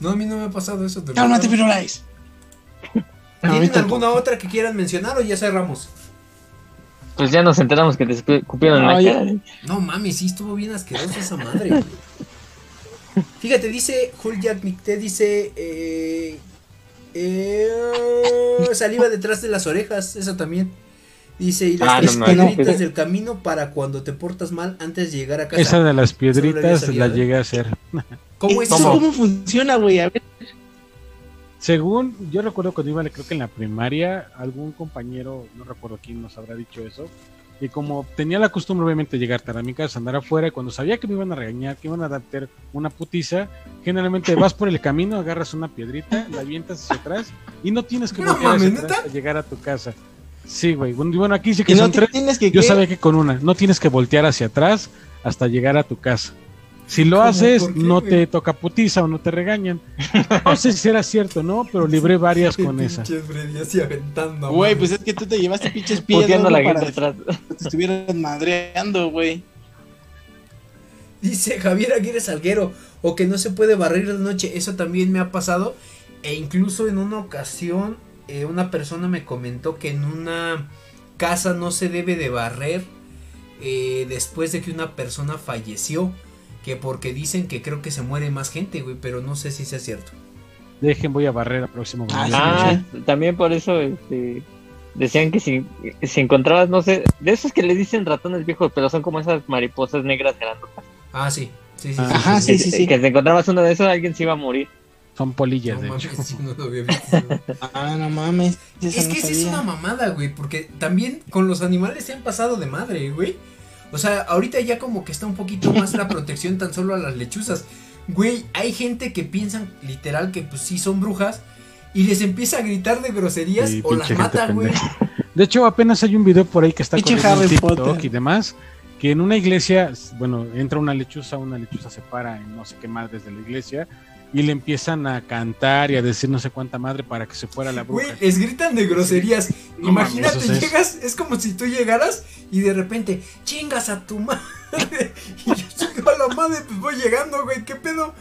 No, a mí no me ha pasado eso. de Cálmate. Firulais. ¿Tienen alguna otra que quieran mencionar o ya cerramos? Pues ya nos enteramos que te escu- escupieron No, la cara. No mami, sí estuvo bien asquerosa esa madre. güey. Fíjate, dice Hulk Jack Nicté, dice eh, eh, saliva detrás de las orejas, esa también. Dice, y las Ah, tres no piedritas del camino para cuando te portas mal antes de llegar a casa. Esa de las piedritas la ¿eh? llegué a hacer. ¿Cómo es ¿Eso eso? cómo funciona, güey? A ver. Según yo recuerdo cuando iba, creo que en la primaria, algún compañero, no recuerdo quién nos habrá dicho eso, y como tenía la costumbre obviamente de llegar tarde a mi casa, andar afuera, y cuando sabía que me iban a regañar, que iban a darte una putiza, generalmente vas por el camino, agarras una piedrita, la avientas hacia atrás, y no tienes que voltear hacia atrás ¿neta? a llegar a tu casa. Sí, güey. Bueno, aquí sí que Y son tres. que Yo ¿qué? sabía que con una, no tienes que voltear hacia atrás hasta llegar a tu casa. Si lo haces, ¿Por qué, no te toca putiza o no te regañan. No sé si era cierto, ¿no? Pero libré varias con esa. Aventando. Güey, pues es que tú te llevaste pinches piedras la güey, gente para atrás. te estuvieran madreando, güey. Dice Javier Aguirre Salguero, o que no se puede barrer de noche, eso también me ha pasado. E incluso en una ocasión, eh, una persona me comentó que en una casa no se debe de barrer eh, después de que una persona falleció. Que porque dicen que creo que se muere más gente, güey, pero no sé si sea cierto. Dejen, voy a barrer al próximo. Ah. Ah, también por eso este, decían que si, si encontrabas, no sé, de esos que le dicen ratones viejos, pero son como esas mariposas negras grandotas. Ah, sí, sí, sí. Ah, sí, Ajá, sí. sí, que, sí, sí. que si encontrabas uno de esos, alguien se iba a morir. Son polillas, No de mames, hecho. sí, no lo había visto. Ah, no mames. Es no que esa es una mamada, güey, porque también con los animales se han pasado de madre, güey. O sea, ahorita ya como que está un poquito más la protección tan solo a las lechuzas. Güey, hay gente que piensan literal que pues sí son brujas y les empieza a gritar de groserías Sí, o las mata, güey. De hecho, apenas hay un video por ahí que está Harry TikTok Potter. y demás, que en una iglesia, bueno, entra una lechuza, una lechuza se para en no sé qué madres de la iglesia y le empiezan a cantar y a decir no sé cuánta madre para que se fuera la bruja. Güey, les gritan de groserías. No Imagínate, mames, eso es- llegas, es como si tú llegaras y de repente chingas a tu madre. y yo chingo a la madre, pues voy llegando, güey, ¿qué pedo?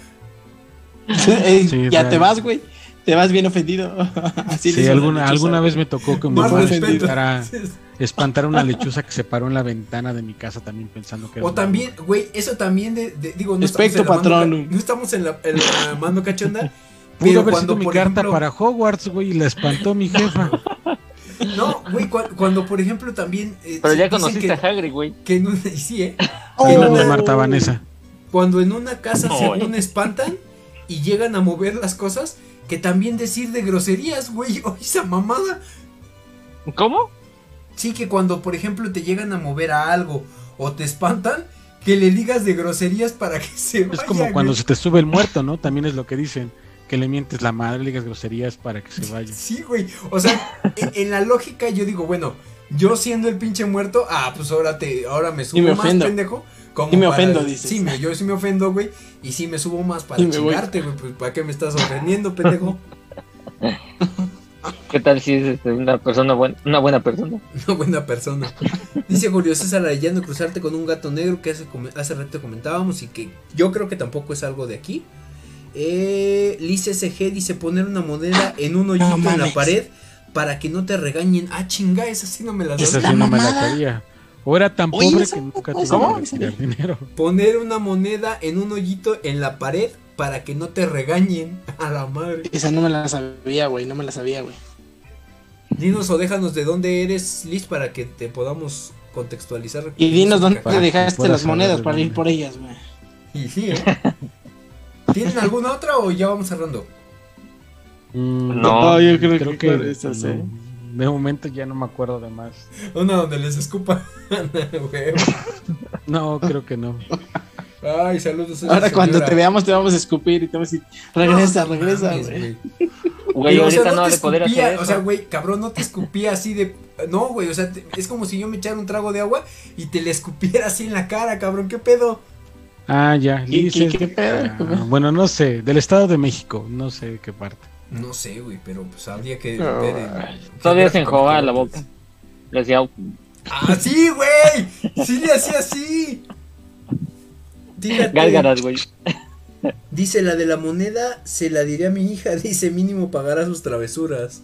Ey, Sí, ya te vas, güey. Te vas bien ofendido. Así Sí, alguna, alguna vez me tocó que mi Más mamá respeto. intentara espantar a una lechuza que se paró en la ventana de mi casa también pensando que era O una también, güey, eso también de, de- digo, no Espectro estamos en la mano patronum. ca- no estamos en la, en la mano cachonda, Pudo pero haber cuando sido mi por carta ejemplo, para Hogwarts, güey, y la espantó mi jefa. No, güey, cu- cuando por ejemplo también. eh, Pero ya conociste que, a Hagrid, güey. que en sí, ¿eh? Oh. En una- Marta Vanessa. cuando en una casa No, según eh. espantan y llegan a mover las cosas, que también decir de groserías, güey. Oye, esa mamada. ¿Cómo? Sí, que cuando por ejemplo te llegan a mover a algo o te espantan, que le digas de groserías para que se vaya. Es como cuando se te sube el muerto, ¿no? También es lo que dicen. Que le mientes la madre, le digas groserías para que se vaya. Sí, güey. O sea, en, en la lógica yo digo, bueno, yo siendo el pinche muerto, ah, pues ahora te, ahora me subo me más, ofendo. pendejo. Como Y me para- ofendo, dices. Sí, me- yo sí me ofendo, güey. Y sí me subo más para voy. chingarte, güey. Pues para qué me estás ofendiendo, pendejo. ¿Qué tal si es este, una persona buena, una buena persona? Una buena persona. Dice Julio César Arellano cruzarte con un gato negro que hace, hace rato comentábamos y que yo creo que tampoco es algo de aquí. Eh, Liz SG dice poner una moneda en un hoyito en la pared para que no te regañen. Ah, chinga, esa sí no me la Esa sabía. sí no me la sabía. O era tan Oye, pobre esa- que nunca esa tuvo dinero. Poner una moneda en un hoyito en la pared para que no te regañen. A la madre. Esa no me la sabía, güey, no me la sabía, güey. Dinos o déjanos de dónde eres, Liz, para que te podamos contextualizar. Y dinos dónde que dejaste las monedas para ir por ellas, güey. Y sí, ¿eh? ¿Tienen alguna otra o ya vamos cerrando? Mm, No, yo creo, creo que, que con esas, no. ¿eh? de momento ya no me acuerdo de más. Una donde les escupa. Huevo. No, creo que no. Ay, saludos. a Ahora cuando te veamos te vamos a escupir y te vamos a decir, regresa, No, regresa, güey. Güey, Pero, o sea, ahorita no no de poder escupía, hacer eso. O sea, güey, cabrón, no te escupía así de. No, güey, o sea, te- es como si yo me echara un trago de agua y te le escupiera así en la cara, cabrón, ¿qué pedo? Ah, ya. ¿Qué- Liz qué- pedo? ah, bueno, no sé. Del Estado de México. No sé de qué parte. No sé, güey, pero pues habría que No, ver. en- Todavía se enjugaba la boca. Le decía, ¡Ah, sí, güey! Sí le hacía así. Fíjate. gárgaras, güey. Dice la de la moneda, se la diré a mi hija, dice mínimo pagará sus travesuras.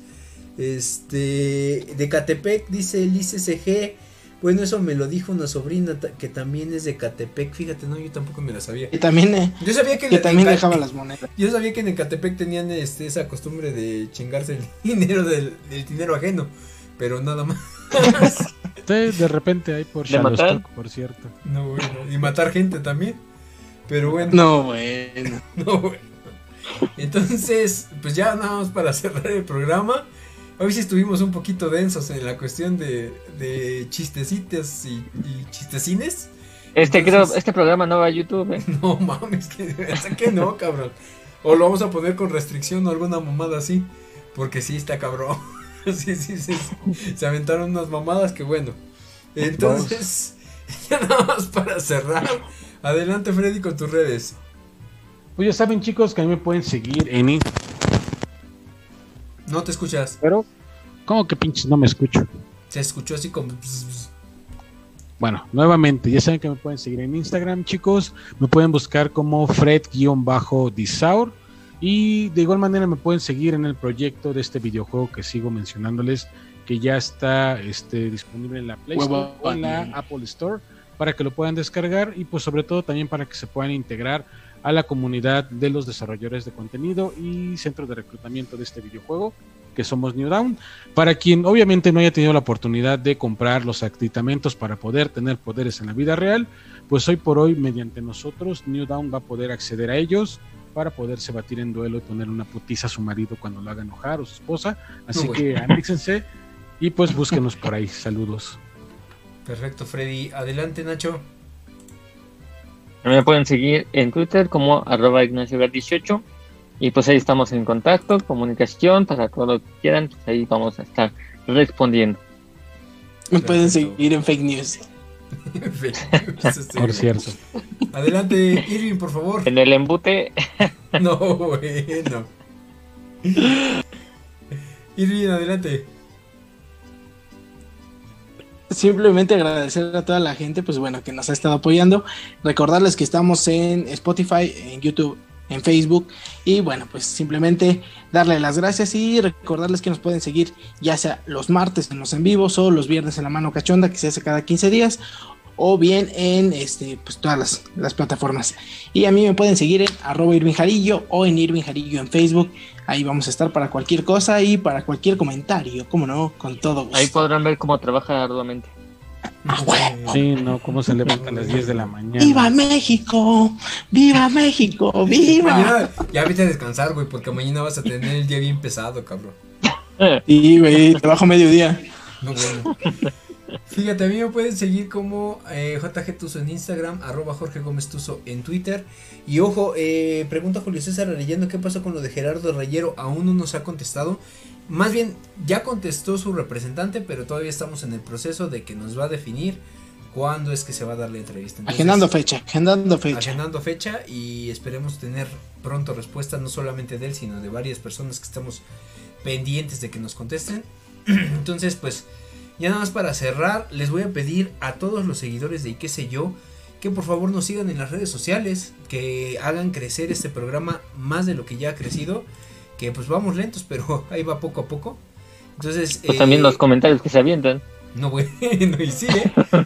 Este, de Catepec, dice Lice CG. Bueno, eso me lo dijo una sobrina que también es de Catepec. Fíjate, no, yo tampoco me la sabía. Y también, eh, Yo sabía que, que en también dejaba las monedas. Yo sabía que en Ecatepec tenían este, esa costumbre de chingarse el dinero del, del dinero ajeno, pero nada más. Sí, de repente hay por ¿De matar? Shadowstock, por cierto. No, bueno, y matar gente también. Pero bueno. No, bueno. No, güey. Entonces, pues ya nada más para cerrar el programa. Hoy sí estuvimos un poquito densos en la cuestión de, de chistecitos y, y chistecines. Este, Entonces- creo, este programa no va a YouTube, eh. No mames, que, que no, cabrón. O lo vamos a poner con restricción o alguna mamada así. Porque sí está cabrón. Sí, sí, sí. Se aventaron unas mamadas que bueno. Entonces, ya nada más para cerrar. Adelante, Freddy, con tus redes. Pues ya saben, chicos, que a mí me pueden seguir en Instagram. No te escuchas. Pero, ¿cómo que pinches no me escucho? Se escuchó así como. Bueno, nuevamente, ya saben que me pueden seguir en Instagram, chicos. Me pueden buscar como Fred-Disaur. Y de igual manera me pueden seguir en el proyecto de este videojuego que sigo mencionándoles, que ya está este, disponible en la Play Store o en la Apple Store, para que lo puedan descargar y pues sobre todo también para que se puedan integrar a la comunidad de los desarrolladores de contenido y centros de reclutamiento de este videojuego, que somos New Down. Para quien obviamente no haya tenido la oportunidad de comprar los aditamentos para poder tener poderes en la vida real, pues hoy por hoy, mediante nosotros, New Down va a poder acceder a ellos para poderse batir en duelo y poner una putiza a su marido cuando lo haga enojar o su esposa. Así que aníxense y pues búsquenos por ahí. Saludos. Perfecto, Freddy. Adelante, Nacho. Me pueden seguir en Twitter como arroba ignaciogar18 y pues ahí estamos en contacto, comunicación, para todo lo que quieran, pues ahí vamos a estar respondiendo. Me pueden seguir en fake news. Este, Por cierto. Adelante, Irving, por favor. En el embute, No, bueno. Irving, adelante. Simplemente agradecer a toda la gente, pues bueno, que nos ha estado apoyando. Recordarles que estamos en Spotify, en YouTube, en Facebook. Y bueno, pues simplemente darle las gracias y recordarles que nos pueden seguir ya sea los martes en los en vivos o los viernes en la mano cachonda, que se hace cada 15 días. O bien en este, pues, todas las, las plataformas. Y a mí me pueden seguir en arroba Irving Jarillo o en Irving Jarillo en Facebook. Ahí vamos a estar para cualquier cosa y para cualquier comentario, como no, con todo gusto. Ahí podrán ver cómo trabaja arduamente. Ah. Sí, no, cómo se levanta a las 10 de la mañana. ¡Viva México! ¡Viva México! ¡Viva! Mañana, ya vete a descansar, güey, porque mañana vas a tener el día bien pesado, cabrón. Sí, güey, trabajo mediodía. No, bueno. Fíjate, a mí me pueden seguir como eh, JG Tuzo en Instagram, arroba Jorge Gómez en Twitter. Y ojo, eh, pregunta Julio César Arellano, ¿qué pasó con lo de Gerardo Rayero? Aún no nos ha contestado. Más bien, ya contestó su representante, pero todavía estamos en el proceso de que nos va a definir cuándo es que se va a dar la entrevista. Entonces, Agendando fecha, agendando fecha. agendando fecha y esperemos tener pronto respuesta no solamente de él, sino de varias personas que estamos pendientes de que nos contesten. Entonces, pues, ya nada más para cerrar, les voy a pedir a todos los seguidores de y qué sé yo, que por favor nos sigan en las redes sociales, que hagan crecer este programa más de lo que ya ha crecido, que pues vamos lentos, pero ahí va poco a poco. Entonces, Pues eh, también los comentarios que se avientan. No, bueno, y sí, ¿eh?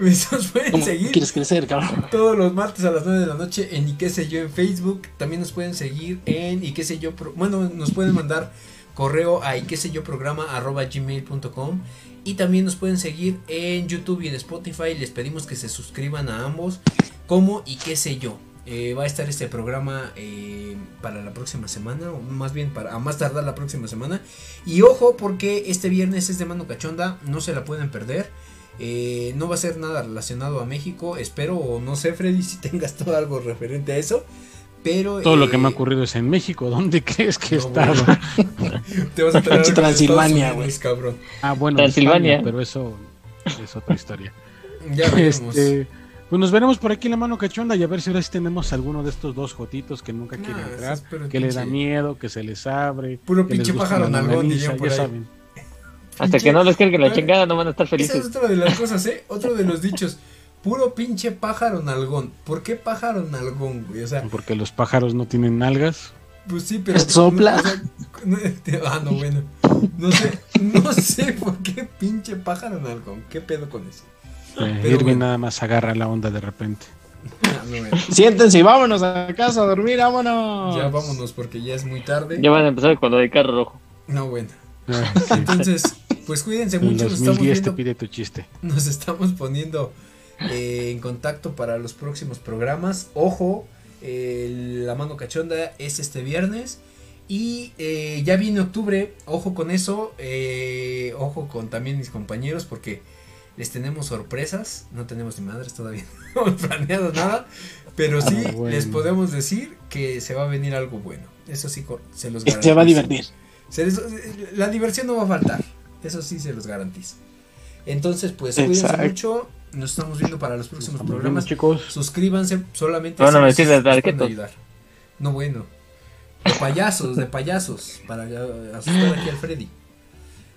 Nos pueden ¿Cómo seguir quieres crecer, cabrón? todos los martes a las 9 de la noche en y qué sé yo en Facebook. También nos pueden seguir en y qué sé yo. pro- Bueno, nos pueden mandar correo a y qué sé yo programa arroba gmail.com. Y también nos pueden seguir en YouTube y en Spotify. Les pedimos que se suscriban a ambos. Como y qué sé yo. Eh, va a estar este programa eh, para la próxima semana, o más bien para a más tardar la próxima semana. Y ojo, porque este viernes es de mano cachonda, no se la pueden perder. Eh, no va a ser nada relacionado a México, espero, o no sé, Freddy, si tengas todo algo referente a eso. Pero. Todo lo que me ha ocurrido es en México. ¿Dónde crees que no, bueno. Te vas a traer Pinche de Transilvania, Unidos, cabrón. Ah, bueno, Transilvania. España, pero eso es otra historia. Ya veremos. Este, pues nos veremos por aquí en la mano cachonda y a ver si ahora sí tenemos alguno de estos dos jotitos que nunca Nah, entrar, que le da pinche- miedo, que se les abre. Puro que pinche pájaro nalgón, ya ahí. saben. Hasta Pinche- que no les carguen la chingada, no van a estar Esa es felices. otra de las cosas, ¿eh? Otro de los dichos. Puro pinche pájaro nalgón. ¿Por qué pájaro nalgón, güey? O sea, Porque los pájaros no tienen nalgas. Pues sí, pero. Sopla. no, o sea, no, te- ah, no, bueno. No sé, no sé por qué pinche pájaro nalgón. ¿Qué pedo con eso? Eh, Irving bueno. nada más agarra la onda de repente. Ah, no, bueno. Siéntense y vámonos a casa a dormir, vámonos. Ya vámonos porque ya es muy tarde. Ya van a empezar con lo de carro rojo. No, bueno. Ah, sí. Entonces, pues cuídense En mucho. Nos estamos, 2010 te viendo, pide tu chiste. nos estamos poniendo eh, en contacto para los próximos programas. Ojo, eh, la mano cachonda es este viernes. Y eh, ya viene octubre. Ojo con eso. eh, ojo con también mis compañeros porque les tenemos sorpresas. No tenemos ni madres todavía. No hemos planeado nada. Pero sí Ah, bueno. les podemos decir que se va a venir algo bueno. Eso sí, se los Se va a garantizo. divertir. Se les- la diversión no va a faltar. Eso sí se los garantizo. Entonces, pues cuídense Exacto. mucho. Nos estamos viendo para los próximos Estamos programas. viendo, chicos. Suscríbanse solamente vestir de nos pueden ayudar. No bueno. De payasos, de payasos. Para asustar aquí al Freddy.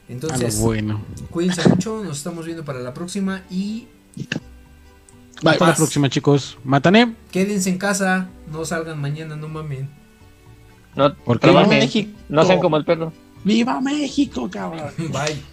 Entonces, bueno. cuídense mucho. Nos estamos viendo para la próxima. Y Bye. Hasta la próxima, chicos. Matané. quédense en casa. No salgan mañana, no mamen. No, ¿Por qué? Viva trabajen. México. No sean como el perro. ¡Viva México, cabrón! Bye.